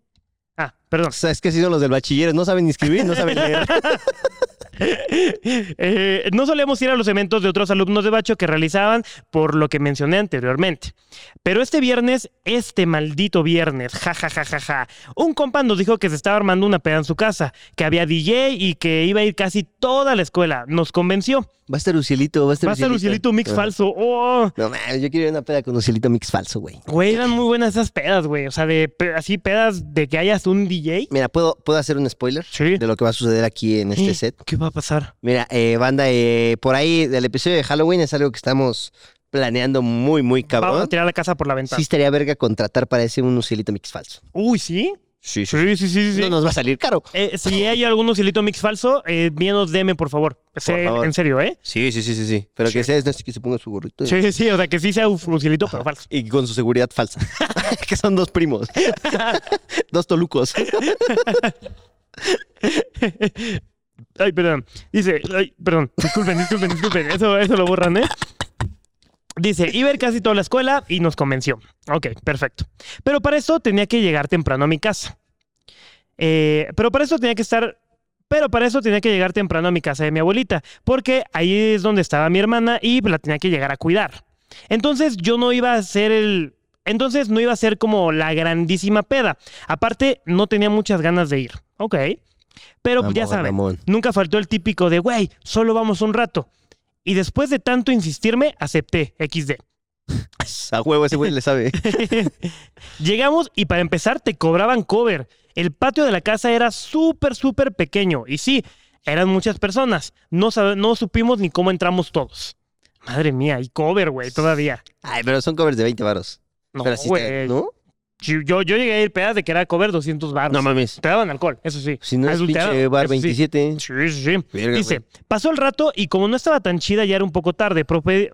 Ah, perdón. O sea, es que si son los del bachiller, no saben ni escribir, no saben leer. (laughs) (laughs) Eh, no solíamos ir a los eventos de otros alumnos de Bacho que realizaban por lo que mencioné anteriormente. Pero este viernes, este maldito viernes, ja, ja, ja, ja, ja, un compa nos dijo que se estaba armando una peda en su casa, que había DJ y que iba a ir casi toda la escuela. Nos convenció. Va a estar Ucielito, va a estar Va a ser Lucielito Mix Ajá. falso. Oh, No mames, yo quiero ir a una peda con Ucielito Mix falso, güey. güey, eran muy buenas esas pedas, güey. O sea, de así pedas de que hayas un DJ. Mira, ¿puedo, ¿puedo hacer un spoiler Sí. de lo que va a suceder aquí en este set? ¿Qué va a pasar? Mira, eh, banda, eh, por ahí del episodio de Halloween es algo que estamos planeando muy, muy Vamos a cabrón. tirar la casa por la ventana. Sí estaría verga contratar para ese un Ucielito Mix falso. Uy, ¿sí? Sí, Sí, sí, sí, sí. No nos va a salir caro. Eh, si hay algún Lucielito Mix falso, eh, DM, por favor. Sé- favor. En serio, ¿eh? Sí, sí, sí, sí, sí. Pero que sea que se ponga su gorrito. Sí, sí, sí. O sea, que sí sea un Lucielito, pero falso. Y con su seguridad falsa. (laughs) (laughs) que son dos primos. (laughs) dos tolucos. Ay, perdón. Dice, ay, perdón. Disculpen, disculpen, disculpen. Eso, eso lo borran, ¿eh? Dice, ir casi toda la escuela y nos convenció. Ok, perfecto. Pero para eso tenía que llegar temprano a mi casa. Eh, pero para eso tenía que estar... Pero para eso tenía que llegar temprano a mi casa de mi abuelita, porque ahí es donde estaba mi hermana y la tenía que llegar a cuidar. Entonces yo no iba a ser el... Entonces no iba a ser como la grandísima peda. Aparte, no tenía muchas ganas de ir. Ok. Pero ya saben, nunca faltó el típico de, güey, solo vamos un rato. Y después de tanto insistirme, acepté, XD. (laughs) A huevo ese güey le sabe. (laughs) Llegamos y para empezar te cobraban cover. El patio de la casa era súper, súper pequeño. Y sí, eran muchas personas. No, no supimos ni cómo entramos todos. Madre mía, y cover, güey, todavía. Ay, pero son covers de 20 varos. No, güey. ¿no? Yo, yo llegué a ir pedas de que era cover 200 baros. No mames. Te daban alcohol, eso sí. Si no es Adulterado, pinche bar eso sí. 27. Sí, sí, sí. Verga, Dice, pasó el rato y como no estaba tan chida, ya era un poco tarde. prope-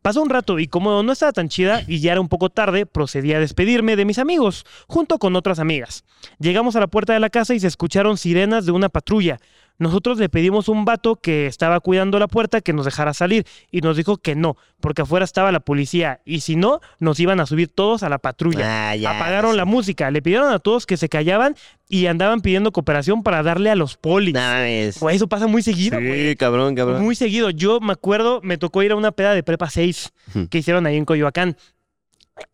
Pasó un rato y como no estaba tan chida y ya era un poco tarde, procedí a despedirme de mis amigos, junto con otras amigas. Llegamos a la puerta de la casa y se escucharon sirenas de una patrulla. Nosotros le pedimos a un vato que estaba cuidando la puerta que nos dejara salir y nos dijo que no, porque afuera estaba la policía y si no, nos iban a subir todos a la patrulla. Ah, ya. Apagaron la música, le pidieron a todos que se callaban y andaban pidiendo cooperación para darle a los polis. Güey, eso pasa muy seguido, güey. Sí, cabrón, cabrón. Muy seguido. Yo me acuerdo, me tocó ir a una peda de prepa 6 Ujú. que hicieron ahí en Coyoacán.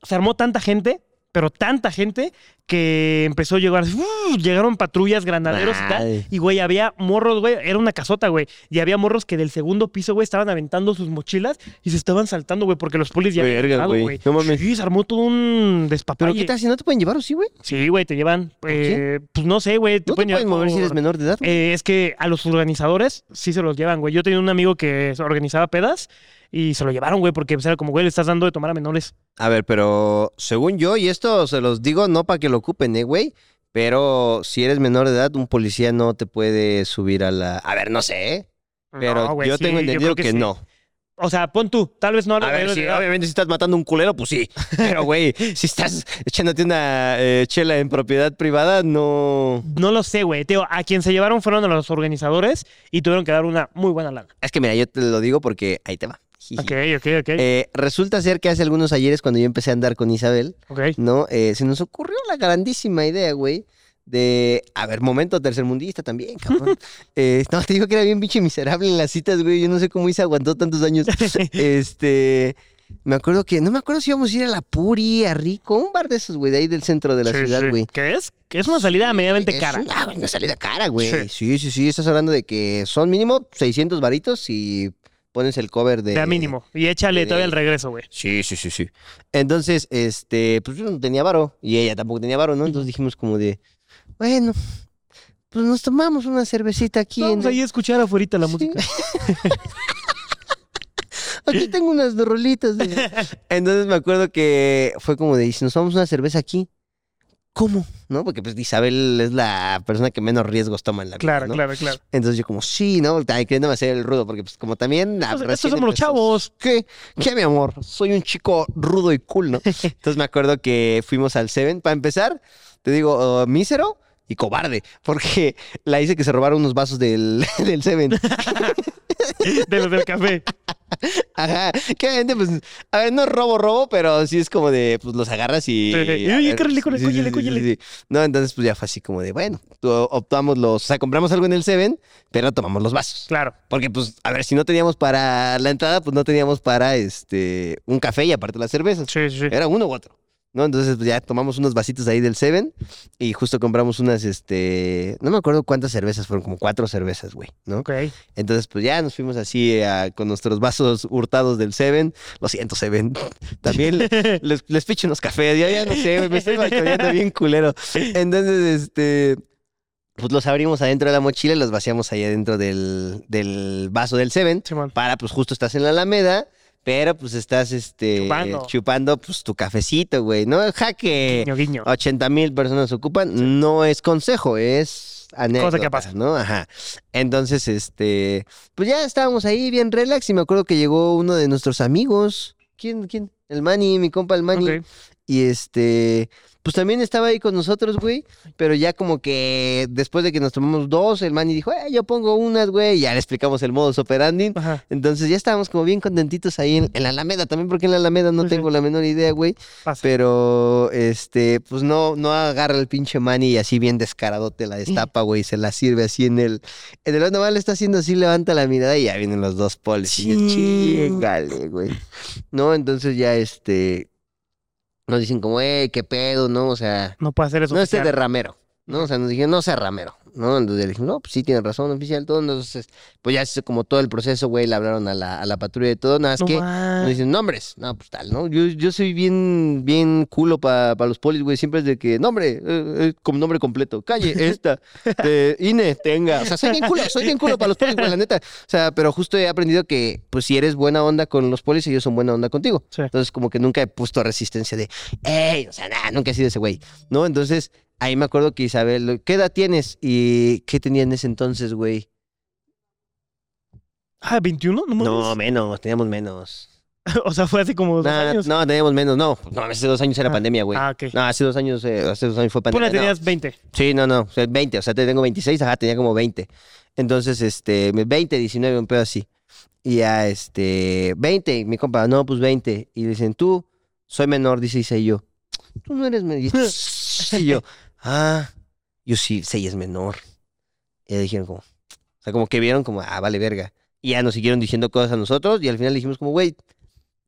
Se armó tanta gente, pero tanta gente, que empezó a llegar. ¡uh! llegaron patrullas, granaderos y tal. Y, güey, había morros, güey. Era una casota, güey. Y había morros que del segundo piso, güey, estaban aventando sus mochilas y se estaban saltando, güey, porque los polis ya Verga, güey. No mames. Sí, se armó todo un despapalle. Pero ¿qué tal si no te pueden llevar o sí, güey? Sí, güey, te llevan. eh, pues no sé, güey. No te llevar pueden mover si eres menor de edad. eh, es que a los organizadores sí se los llevan, güey. Yo tenía un amigo que organizaba pedas y se lo llevaron, güey, porque pues, era como, güey, le estás dando de tomar a menores. A ver, pero según yo, y esto se los digo no para que lo ocupen, ¿eh, güey? Pero si eres menor de edad, un policía no te puede subir a la... A ver, no sé, ¿eh? Pero No, güey, yo sí, tengo entendido que, sí. no. O sea, pon tú, tal vez no. A ver, sí, obviamente si estás matando un culero, pues sí. (laughs) Pero, güey, si estás echándote una eh, chela en propiedad privada, no... No lo sé, güey. Teo, a quien se llevaron fueron a los organizadores y tuvieron que dar una muy buena lana. Es que mira, yo te lo digo porque ahí te va. Ok, ok, ok. Eh, resulta ser que hace algunos ayeres, cuando yo empecé a andar con Isabel. ¿no? Eh, se nos ocurrió la grandísima idea, güey, de... A ver, momento tercermundista también, cabrón. (laughs) Eh, no, te digo que era bien pinche miserable en las citas, güey. Yo no sé cómo Isa aguantó tantos años. (laughs) este... Me acuerdo que... No me acuerdo si íbamos a ir a la Puri, a Rico, un bar de esos, güey, de ahí del centro de la Sí, ciudad, sí. güey. ¿Qué es? Que es una salida medianamente Es cara. Una, una salida cara, güey. Sí. Sí. sí, sí, Estás hablando de que son mínimo 600 varitos y pones el cover de... De a mínimo. Y échale de- todavía el regreso, güey. Sí, sí, sí, sí. Entonces, este, pues yo no tenía varo y ella tampoco tenía varo, ¿no? Entonces dijimos como de, bueno, pues nos tomamos una cervecita aquí. en Vamos el- ahí a escuchar afuera la Sí. música. (laughs) Aquí tengo unas rolitas. de- (laughs) Entonces me acuerdo que fue como de, "¿Y si nos tomamos una cerveza aquí, ¿cómo? ¿No? Porque pues Isabel es la persona que menos riesgos toma en la vida, Claro, ¿no? claro, claro. Entonces yo como, sí, ¿no? También queriéndome hacer el rudo, porque pues como también... Estos- somos los chavos. ¿Qué? ¿Qué, mi amor? Soy un chico rudo y cool, ¿no? (laughs) Entonces me acuerdo que fuimos al Seven. Para empezar, te digo, oh, mísero y cobarde, porque la hice que se robaron unos vasos del, (laughs) del Seven. (laughs) De los del café. (laughs) Ajá, que obviamente, pues, a ver, no es robo, robo, pero sí es como de, pues, los agarras y... Oye, córrele, córrele. No, entonces, pues, ya fue así como de, bueno, optamos los, o sea, compramos algo en el Seven, pero tomamos los vasos. Claro. Porque, pues, a ver, si no teníamos para la entrada, pues, no teníamos para, este, un café y aparte las cervezas. Sí, sí. Era uno u otro. ¿No? Entonces, pues ya tomamos unos vasitos ahí del Seven y justo compramos unas, este, no me acuerdo cuántas cervezas, fueron como cuatro cervezas, güey, ¿no? Ok. Entonces, pues ya nos fuimos así eh, con nuestros vasos hurtados del Seven. Lo siento, Seven. (laughs) También le- (laughs) les, les picho unos cafés. Ya, ya no sé, me estoy balconeando bien culero. Entonces, este, pues los abrimos adentro de la mochila y los vaciamos ahí adentro del, del vaso del Seven. Simón. Para, pues justo estás en la Alameda, pero pues estás, este, Chupando. chupando, pues tu cafecito, güey, ¿no? Jaque. Guiño, guiño. 80 mil personas ocupan, no es consejo, es anécdota, que pasa. ¿no? Ajá. Entonces, este, pues ya estábamos ahí bien relax y me acuerdo que llegó uno de nuestros amigos. ¿Quién? ¿Quién? El Manny, mi compa el Manny. Ok. Y este, pues también estaba ahí con nosotros, güey. Pero ya como que después de que nos tomamos dos, el Manny dijo, eh, yo pongo unas, güey. Y ya le explicamos el modus operandi. Ajá. Entonces ya estábamos como bien contentitos ahí en, en la Alameda. También porque en la Alameda no Sí, sí. tengo la menor idea, güey. Pasa. Pero, este, pues no, no agarra el pinche Manny y así bien descarado te la destapa, güey, y se la sirve así en el. En el le está haciendo así, levanta la mirada y ya vienen los dos polis. Y yo, Sí. chingale, güey. No, entonces ya, este, nos dicen como, eh, qué pedo, ¿no? O sea, No puede hacer eso. no esté de ramero, ¿no? O sea, nos dijeron, no sea ramero, ¿no? Entonces le dije, no, pues sí, tiene razón, oficial, todo. Entonces, pues ya hizo como todo el proceso, güey, le hablaron a la, a la patrulla y todo, nada más No que. Nos dicen nombres. No, pues tal, ¿no? Yo, yo soy bien, bien culo para los polis, güey. Siempre es de que, nombre, eh, eh, como nombre completo. Calle, esta, INE, tenga. O sea, soy bien culo, soy bien culo para los polis, güey, la neta. O sea, pero justo he aprendido que, pues, si eres buena onda con los polis, ellos son buena onda contigo. Sí. Entonces, como que nunca he puesto resistencia de, ey, o sea, nada, nunca he sido ese güey, ¿no? Entonces, ahí me acuerdo que Isabel, ¿qué edad tienes? ¿Y qué tenía en ese entonces, güey? Ah, 21, no, No, menos, teníamos menos. (laughs) O sea, fue hace como dos No, años. no, teníamos menos, no. No, hace dos años era Ah, pandemia, güey. Ah, ok. No, hace dos años, eh, hace dos años fue pandemia. Ponle, no. tenías 20. Sí, no, no, o sea, 20, o sea, te tengo 26, ajá, tenía como 20. Entonces, este, 20, 19, un pedo así. Y ya, este, 20, y mi compa, no, pues 20. Y dicen, tú, soy menor, dice y yo, tú no eres menor. Y (laughs) yo, ah, yo sí, sí, es menor. Y dijeron como, o sea, como que vieron como, ah, vale, verga. Y ya nos siguieron diciendo cosas a nosotros y al final dijimos como, güey,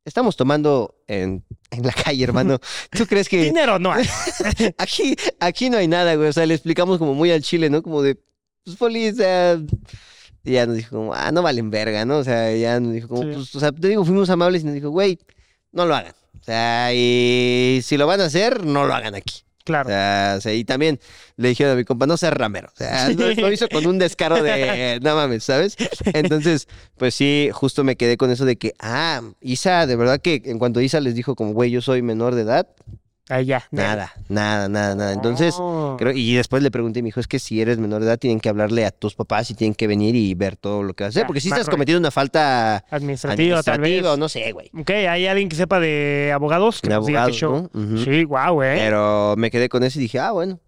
estamos tomando en, en la calle, hermano. (laughs) ¿Tú crees que Dinero no hay. (laughs) aquí, aquí no hay nada, güey? O sea, le explicamos como muy al chile, ¿no? Como de, pues, poli, o sea... Y ya nos dijo como, ah, no valen verga, ¿no? O sea, ya nos dijo como, Sí. pues, o sea, te digo, fuimos amables y nos dijo, güey, no lo hagan. O sea, y si lo van a hacer, no lo hagan aquí. Claro. o sea, y también le dijeron a mi compa, no seas ramero. O sea, (laughs) lo, lo hizo con un descaro de, (laughs) no mames, ¿sabes? Entonces, pues sí, justo me quedé con eso de que, ah, Isa, de verdad que en cuanto Isa les dijo como, güey, yo soy menor de edad, Ahí ya. nada, nada, nada, nada. Entonces, Oh. creo, y después le pregunté, me dijo, es que si eres menor de edad, tienen que hablarle a tus papás y tienen que venir y ver todo lo que vas a hacer. Ya, Porque si estás cometiendo una falta Administrativa, tal vez. administrativa no sé, güey. Ok, hay alguien que sepa de abogados que De diga abogados. ¿no? Ujú. Sí, guau, eh. Pero me quedé con eso y dije, ah, bueno,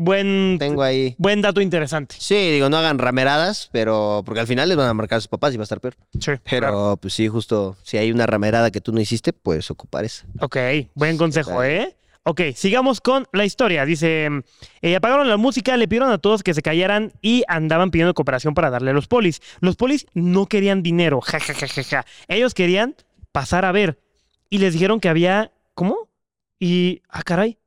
Buen, tengo ahí. buen dato interesante. Sí, digo, no hagan rameradas, pero porque al final les van a marcar a sus papás y va a estar peor. Sí, Pero claro. pues sí, justo si hay una ramerada que tú no hiciste, puedes ocupar esa. Ok, buen consejo. ¿eh? Ok, sigamos con la historia. Dice, eh, apagaron la música, le pidieron a todos que se callaran y andaban pidiendo cooperación para darle a los polis. Los polis no querían dinero, ja, ja, ja, ja, ja. Ellos querían pasar a ver. Y les dijeron que había... ¿Cómo? Y... Ah, caray.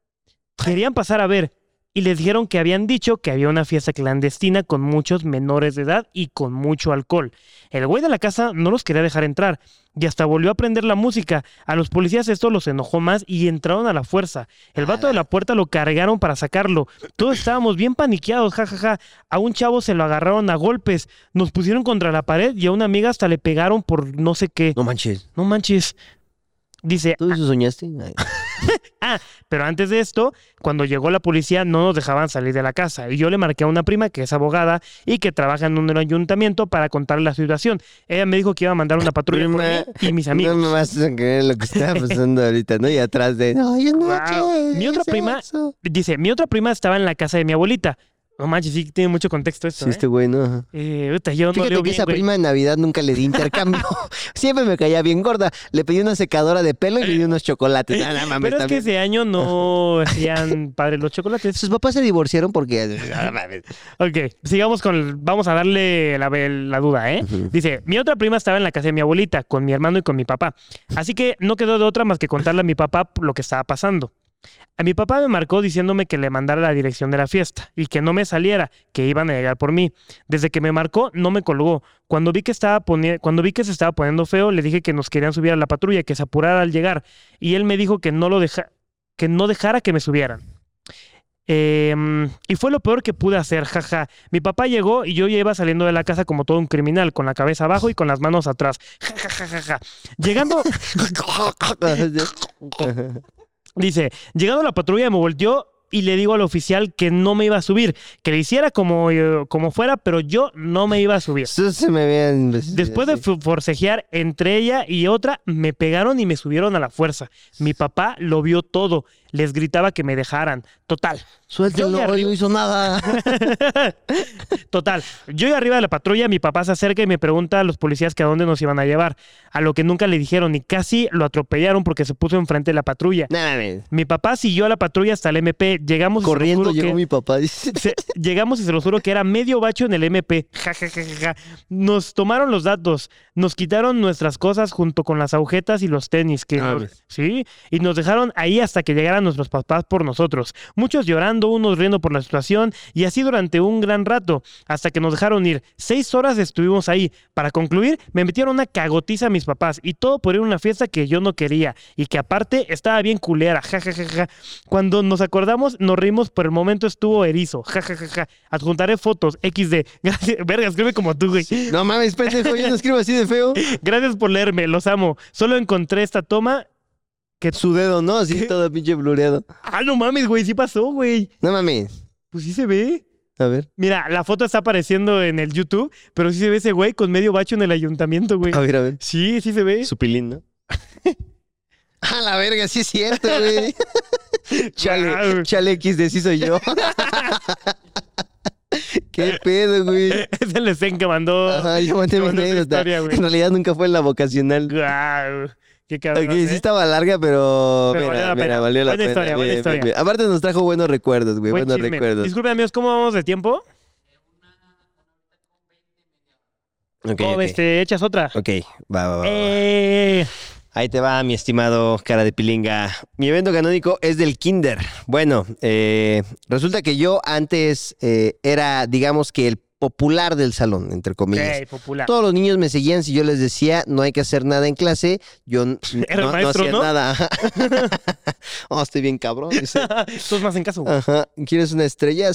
Querían pasar a ver. Y les dijeron que habían dicho que había una fiesta clandestina con muchos menores de edad y con mucho alcohol. El güey de la casa no los quería dejar entrar y hasta volvió a prender la música. A los policías esto los enojó más y entraron a la fuerza. El vato de la puerta lo cargaron para sacarlo. Todos estábamos bien paniqueados, jajaja. A un chavo se lo agarraron a golpes, nos pusieron contra la pared y a una amiga hasta le pegaron por no sé qué. No manches. No manches. Dice, ¿Tú eso soñaste? (laughs) Ah, pero antes de esto, cuando llegó la policía no nos dejaban salir de la casa y yo le marqué a una prima que es abogada y que trabaja en un ayuntamiento para contarle la situación. Ella me dijo que iba a mandar una patrulla por mí y mis amigos. No me vas a creer lo que está (laughs) pasando ahorita, ¿no? Y atrás de. No, yo no Wow. Mi otra prima- Dice, mi otra prima estaba en la casa de mi abuelita. No manches, sí tiene mucho contexto esto, Sí, ¿eh? este güey, ¿no? Eh, puta, yo no Fíjate leo que bien, esa güey. prima en Navidad nunca le di intercambio. (laughs) Siempre me caía bien gorda. Le pedí una secadora de pelo y le di unos chocolates. Ah, no mames, Pero es que ese año no (laughs) hacían padres los chocolates. Sus papás se divorciaron porque. (laughs) ah, no mames. Ok, sigamos con. vamos a darle la, la duda, ¿eh? Dice: Mi otra prima estaba en la casa de mi abuelita, con mi hermano y con mi papá. Así que no quedó de otra más que contarle a mi papá lo que estaba pasando. A mi papá me marcó diciéndome que le mandara la dirección de la fiesta y que no me saliera, que iban a llegar por mí. Desde que me marcó, no me colgó. Cuando vi que estaba cuando vi que se estaba poniendo feo, le dije que nos querían subir a la patrulla, que se apurara al llegar. Y él me dijo que no lo deja que no dejara que me subieran. Em, y fue lo peor que pude hacer, jaja. Mi papá llegó y yo ya iba saliendo de la casa como todo un criminal, con la cabeza abajo y con las manos atrás. Ja, ja, ja, ja, ja. Llegando, (laughs) (laughs) dice, llegando a la patrulla me volteó y le digo al oficial que no me iba a subir, que le hiciera como, eh, como fuera, pero yo no me iba a subir. Eso se me. Después de forcejear entre ella y otra, me pegaron y me subieron a la fuerza. Mi papá lo vio todo. Les gritaba que me dejaran. Total. Suéltelo, Yo no hizo nada. (laughs) Total. Yo y arriba de la patrulla, mi papá se acerca y me pregunta a los policías que a dónde nos iban a llevar. A lo que nunca le dijeron y casi lo atropellaron porque se puso enfrente de la patrulla. Mames. Mi papá siguió a la patrulla hasta el MP. Llegamos Corriendo llegó que- mi papá. se- llegamos y se lo juro que era medio bacho en el MP. Ja, ja, ja. Nos tomaron los datos, nos quitaron nuestras cosas junto con las agujetas y los tenis. Que Ah, sí, y nos dejaron ahí hasta que llegaran nuestros papás por nosotros. Muchos llorando, unos riendo por la situación y así durante un gran rato, hasta que nos dejaron ir. Seis horas estuvimos ahí. Para concluir, me metieron una cagotiza a mis papás y todo por ir a una fiesta que yo no quería y que aparte estaba bien culera. Ja, ja, ja, ja. Cuando nos acordamos, nos reímos, por el momento estuvo erizo. Ja, ja, ja, ja. Adjuntaré fotos. XD. (laughs) Gracias. Verga, escribe como tú, güey. No mames, pendejo, yo no escribo así de feo. (laughs) Gracias por leerme, los amo. Solo encontré esta toma. Su dedo, ¿no? Así todo pinche blureado. Ah, no mames, güey, sí pasó, güey. No mames. Pues sí se ve. A ver. Mira, la foto está apareciendo en el YouTube, pero sí se ve ese güey con medio bacho en el ayuntamiento, güey. A ver, a ver. Sí, sí se ve. Su pilín, ¿no? (laughs) A la verga, sí es cierto, güey. (laughs) chale, chale X de sí soy yo. (laughs) ¿Qué pedo, güey? Es el escen que mandó. Ajá, yo mandé mi anécdota. historia, güey. En realidad nunca fue en la vocacional. Qué cabrón. Ok, sí ¿eh? estaba larga, pero, Pero mira, valió la mira, pena. valió la Buena pena. historia, buena Bien, historia. bien, bien. Aparte nos trajo buenos recuerdos, güey, Buen buenos chisme. recuerdos. Disculpen, amigos, ¿cómo vamos de tiempo? Ok, ¿Cómo ok. ves? ¿Te echas otra? Ok, va, va, va, va. Eh, Ahí te va, mi estimado cara de pilinga. Mi evento canónico es del kinder. Bueno, eh, resulta que yo antes eh, era, digamos que el popular del salón, entre comillas. ok, popular. Todos los niños me seguían si yo les decía no hay que hacer nada en clase. Yo (laughs) no, maestro, hacía ¿no? nada. (laughs) (laughs) oh, estoy bien cabrón. Todos más en caso. Ajá. ¿Quieres una estrella?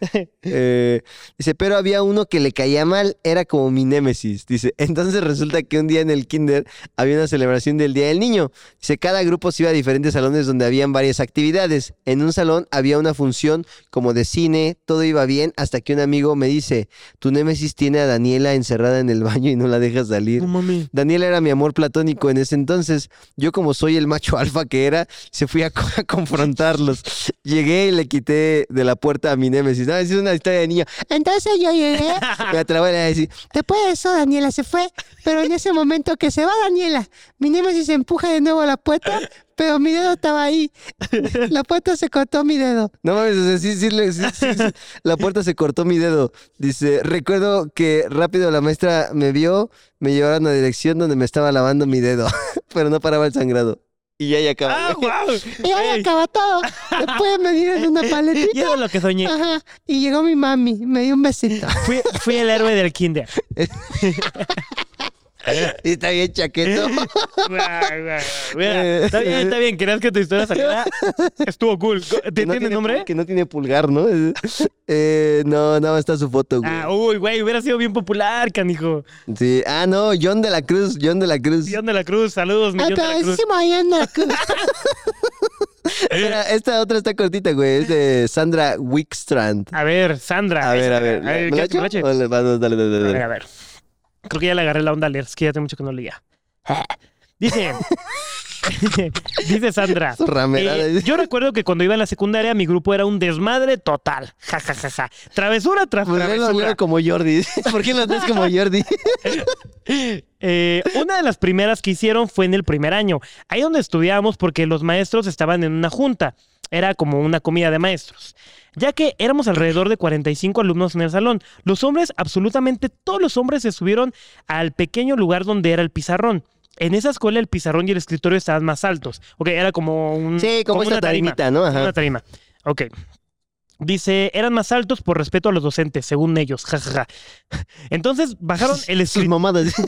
(laughs) Eh, dice, pero había uno que le caía mal, era como mi némesis. Dice, (laughs) entonces resulta que un día en el kinder había una celebración del Día del Niño. Dice, cada grupo se iba a diferentes salones donde habían varias actividades. En un salón había una función como de cine, todo iba bien, hasta que un amigo me dice, tu némesis tiene a Daniela encerrada en el baño y no la dejas salir. No. Daniela era mi amor platónico en ese entonces. Yo como soy el macho (laughs) alfa que era, se fui a confrontarlos. Llegué y le quité de la puerta a mi némesis. No, es una historia de niño. Entonces yo llegué. Me atrevo a decir, después de eso Daniela se fue, pero en ese momento que se va Daniela, mi némesis empuja de nuevo a la puerta, pero mi dedo estaba ahí. La puerta se cortó mi dedo. No mames, o sí, sí, sí, sí. la puerta se cortó mi dedo. Dice, recuerdo que rápido la maestra me vio, me llevaron a la dirección donde me estaba lavando mi dedo, (laughs) pero no paraba el sangrado. Y ya, ya acaba. ¡Ah, (laughs) guau! Y ahí Ey, acaba todo. Después me dieron una (laughs) Y paletita. eso es lo que soñé. Ajá. Y llegó mi mami, me dio un besito. Fui, fui el héroe del kinder. (laughs) (laughs) Y está bien chaqueto. (laughs) Mira, está bien, está bien. Querías que tu historia saliera. (laughs) Estuvo cool. ¿Te no tiene nombre? Que no tiene pulgar, ¿no? Eh, no, nada más está su foto, güey. Ah, uy, güey, hubiera sido bien popular, canijo. Sí. Ah, no, John de la Cruz, John de la Cruz. Millón de la Cruz, saludos, Ah, Millón de la Cruz. John de la Cruz. Espera, esta otra está cortita, güey. Es de Sandra Wickstrand. A ver, Sandra. A ver, a ver. Ay, ¿Me la ¿quieres que me la echo? eche? Dale, dale, dale, dale, A ver, a ver. Creo que ya le agarré la onda a leer, es que ya tengo mucho que no leía. (laughs) Dice. (laughs) Dice Sandra. Eh, yo recuerdo que cuando iba en la secundaria mi grupo era un desmadre total. (laughs) Ja, ja, ja, ja. Travesura tras Pues travesura. velo como Jordi. ¿Por qué los ves como Jordi? Eh, una de las primeras que hicieron fue en el primer año. Ahí donde estudiábamos porque los maestros estaban en una junta. Era como una comida de maestros. Ya que éramos alrededor de 45 alumnos en el salón. Los hombres, absolutamente todos los hombres se subieron al pequeño lugar donde era el pizarrón. En esa escuela el pizarrón y el escritorio estaban más altos. Ok, era como un... Sí, como, esta una tarima. tarimita, ¿no? Ajá. Una tarima. Ok. Dice, eran más altos por respeto a los docentes, según ellos. Ja, ja, ja. (laughs) Entonces bajaron (laughs) el escritorio.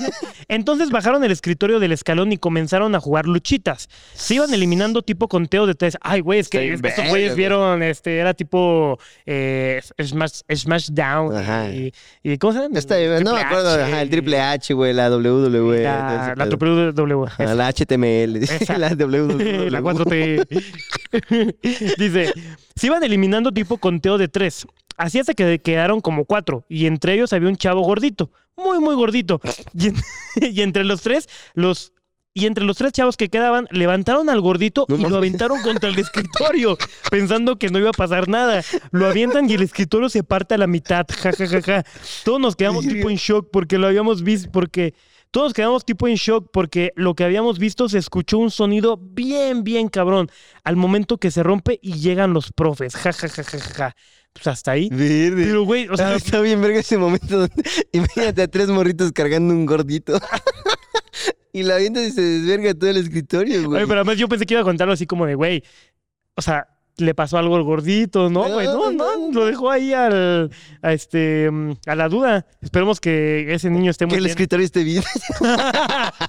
(laughs) Entonces bajaron el escritorio del escalón y comenzaron a jugar luchitas. Se iban eliminando tipo conteo de tres. Ay, güey, es que estos güeyes güey. vieron, este, era tipo eh, Smash, Smash Down. Ajá. Y, y ¿cómo se llama? No me acuerdo. H, Ajá, el triple H, güey, la WWE. La, ese la pedo. WWE. Ajá, la HTML. Esa. la WWE. la 4T. (laughs) Dice, se iban eliminando tipo conteo de tres. Así hasta que quedaron como cuatro. Y entre ellos había un chavo gordito. Muy, muy gordito. Y, en- (laughs) y entre los tres, los... Y entre los tres chavos que quedaban, levantaron al gordito No y lo aventaron contra el escritorio, pensando que no iba a pasar nada. Lo avientan y el escritorio se parte a la mitad. Ja, ja, ja, ja. Todos nos quedamos tipo en shock porque lo habíamos visto, porque todos quedamos tipo en shock porque lo que habíamos visto se escuchó un sonido bien, bien cabrón al momento que se rompe y llegan los profes. Ja, ja, ja, ja, ja. Pues hasta ahí. Verde. Pero, güey, o sea, Ah, está bien verga ese momento donde (laughs) imagínate a tres morritos cargando un gordito. (laughs) y la y se desverga todo el escritorio, güey. Oye, pero además yo pensé que iba a contarlo así como de, güey, o sea, le pasó algo al gordito, ¿no, No, güey? No, no, lo dejó ahí al, a, este, a la duda. Esperemos que ese niño esté que muy el bien. escritorio esté bien. (laughs)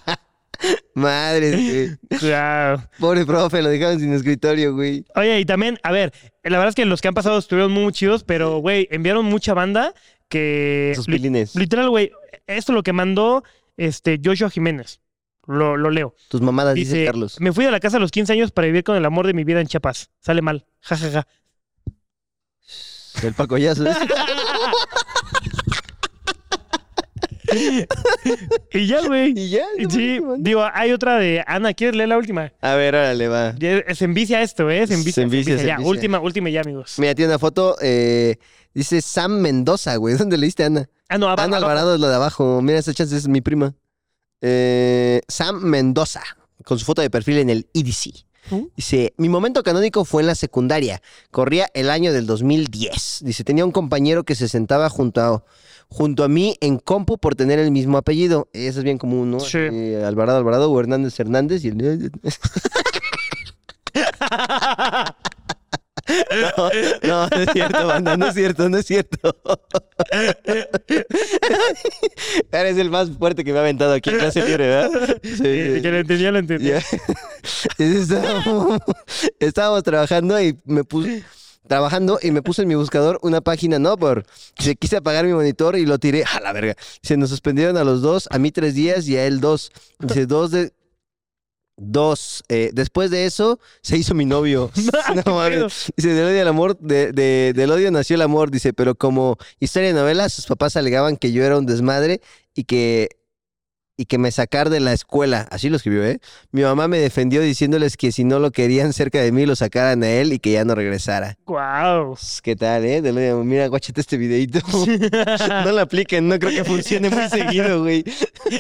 Madre, güey. Claro. Pobre profe, lo dejaron sin escritorio, güey. Oye, y también, a ver, la verdad es que los que han pasado estuvieron muy chidos, pero, güey, enviaron mucha banda que... Sus li- pilines. literal, güey, esto es lo que mandó este, Joshua Jiménez. Lo, lo leo. Tus mamadas, dice, Dice, Carlos. me fui de la casa a los 15 años para vivir con el amor de mi vida en Chiapas. Sale mal. Ja, ja, ja. El pacoyazo. (laughs) Y ya, güey. y ya. Sí, digo, hay otra de Ana. ¿Quieres leer la última? A ver, órale, va. Se envicia esto, ¿eh? Se envicia. Se envicia, se Ya, envicia. última, última ya, amigos. Mira, tiene una foto. eh, dice Sam Mendoza, güey. (laughs) ¿Dónde leíste, Ana? Ah, no, abajo, Ana abajo. Alvarado es lo de abajo. Mira, esa chance es mi prima. Eh, Sam Mendoza, con su foto de perfil en el EDC. ¿Mm? Dice, mi momento canónico fue en la secundaria. Corría el año del 2010. Dice, tenía un compañero que se sentaba junto a, junto a mí en compu por tener el mismo apellido. Eso es bien común, ¿no? Sí. Así, Alvarado Alvarado o Hernández Hernández. Y el... (laughs) (laughs) No, no, no es cierto, banda, no es cierto, no es cierto. Eres el más fuerte que me ha aventado aquí en clase libre, ¿verdad? Sí, sí. Que lo entendía, lo entendía. Estábamos trabajando y me puse trabajando y me puse en mi buscador una página, ¿no? Por se quise apagar mi monitor y lo tiré a la verga. Se nos suspendieron a los dos, a mí tres días y a él dos. Dice dos de dos. Eh, después de eso se hizo mi novio. (laughs) (laughs) ¿Qué No mames. Dice, del odio al amor, de, de- del odio nació el amor, dice, pero como historia de novela, sus papás alegaban que yo era un desmadre y que, y que me sacar de la escuela. Así lo escribió, ¿eh? Mi mamá me defendió diciéndoles que si no lo querían cerca de mí, lo sacaran a él y que ya no regresara. Guau. Pues, ¿Qué tal, eh? Mira, guáchate este videito. (laughs) no lo apliquen, no creo que funcione muy seguido, güey.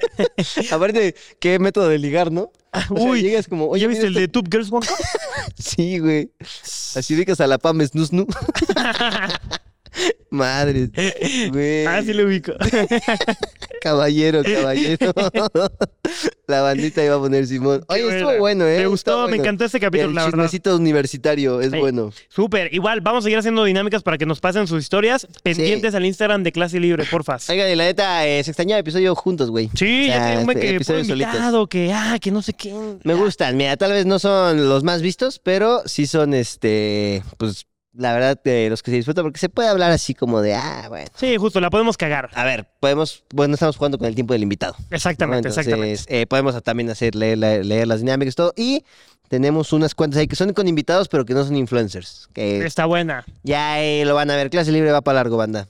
(laughs) Aparte, qué método de ligar, ¿no? O sea, Uy, llegas como, oye, ¿ya viste el de Tube Girls One Cup? (laughs) Sí, güey. Así ubicas a la Pam Snusnu. Madre. Güey. Ah, sí lo ubico. (laughs) caballero, caballero. (laughs) La bandita iba a poner Simón. Oye, Qué estuvo bueno, ¿eh? Me gustó, Estuvo me bueno. encantó este capítulo, El la verdad. chismecito universitario es Sí. bueno. Súper. Igual, vamos a seguir haciendo dinámicas para que nos pasen sus historias pendientes al Instagram de Clase Libre, porfa. Sí, (laughs) Oigan, y la neta, eh, se extrañaba episodio juntos, güey. O sea, ya tengo un este, que episodios solitos. invitado, que ah, que no sé qué. Me gustan, mira, tal vez no son los más vistos, pero sí son, este, pues, la verdad, eh, los que se disfrutan, porque se puede hablar así como de, ah, bueno. Sí, justo, la podemos cagar. A ver, podemos, bueno, estamos jugando con el tiempo del invitado. Exactamente, Entonces, exactamente. eh, podemos también hacer, leer, leer las dinámicas y todo. Y tenemos unas cuantas ahí que son con invitados, pero que no son influencers. Que Está buena. ya eh, lo van a ver. Clase libre va para largo, banda.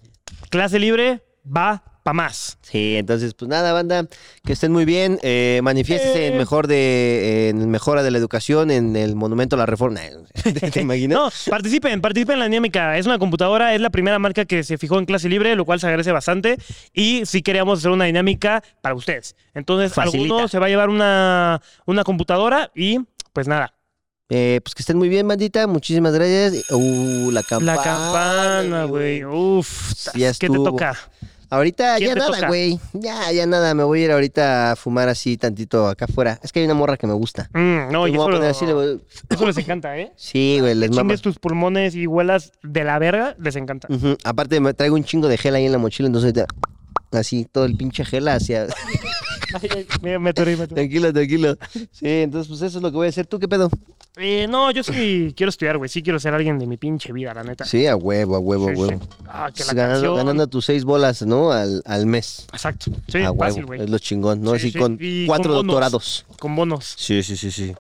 Clase Libre va pa' más. Sí, entonces, pues nada, banda, que estén muy bien. Eh, manifiéstese en Eh. mejor de, en mejora de la educación, en el monumento a la reforma. ¿Te, (laughs) te imaginas? (laughs) No, participen, participen en la dinámica. Es una computadora, es la primera marca que se fijó en clase libre, lo cual se agradece bastante. Y sí queríamos hacer una dinámica para ustedes. Entonces, Facilita. alguno se va a llevar una, una computadora y pues nada. Eh, pues que estén muy bien, bandita. Muchísimas gracias. Uh, la campana. La campana, güey. Uf, Ya ¿qué te toca? Ahorita ¿Quién ya nada, güey. Ya, ya nada. Me voy a ir ahorita a fumar así tantito acá afuera. Es que hay una morra que me gusta. Mm, no, y eso, poner así, le eso les encanta, ¿eh? (laughs) Sí, güey, les mama. Tus pulmones y huelas de la verga, les encanta. Aparte, me traigo un chingo de gel ahí en la mochila, entonces así todo el pinche gel hacia. (laughs) Ay, ay, me, me me tranquilo, tranquilo. Sí, entonces, pues eso es lo que voy a hacer. ¿Tú qué pedo? Eh, no, yo sí (clears throat) quiero estudiar, güey. Sí quiero ser alguien de mi pinche vida, la neta. Sí, a huevo, a huevo, a Sí, huevo. sí. Ah, que Pues la ganando, canción. ganando tus seis bolas, ¿no? Al, al mes. Exacto. Sí, a fácil, güey. Es lo chingón, ¿no? Sí, Así sí. con cuatro con bonos. doctorados. Con bonos. Sí, sí, sí, sí.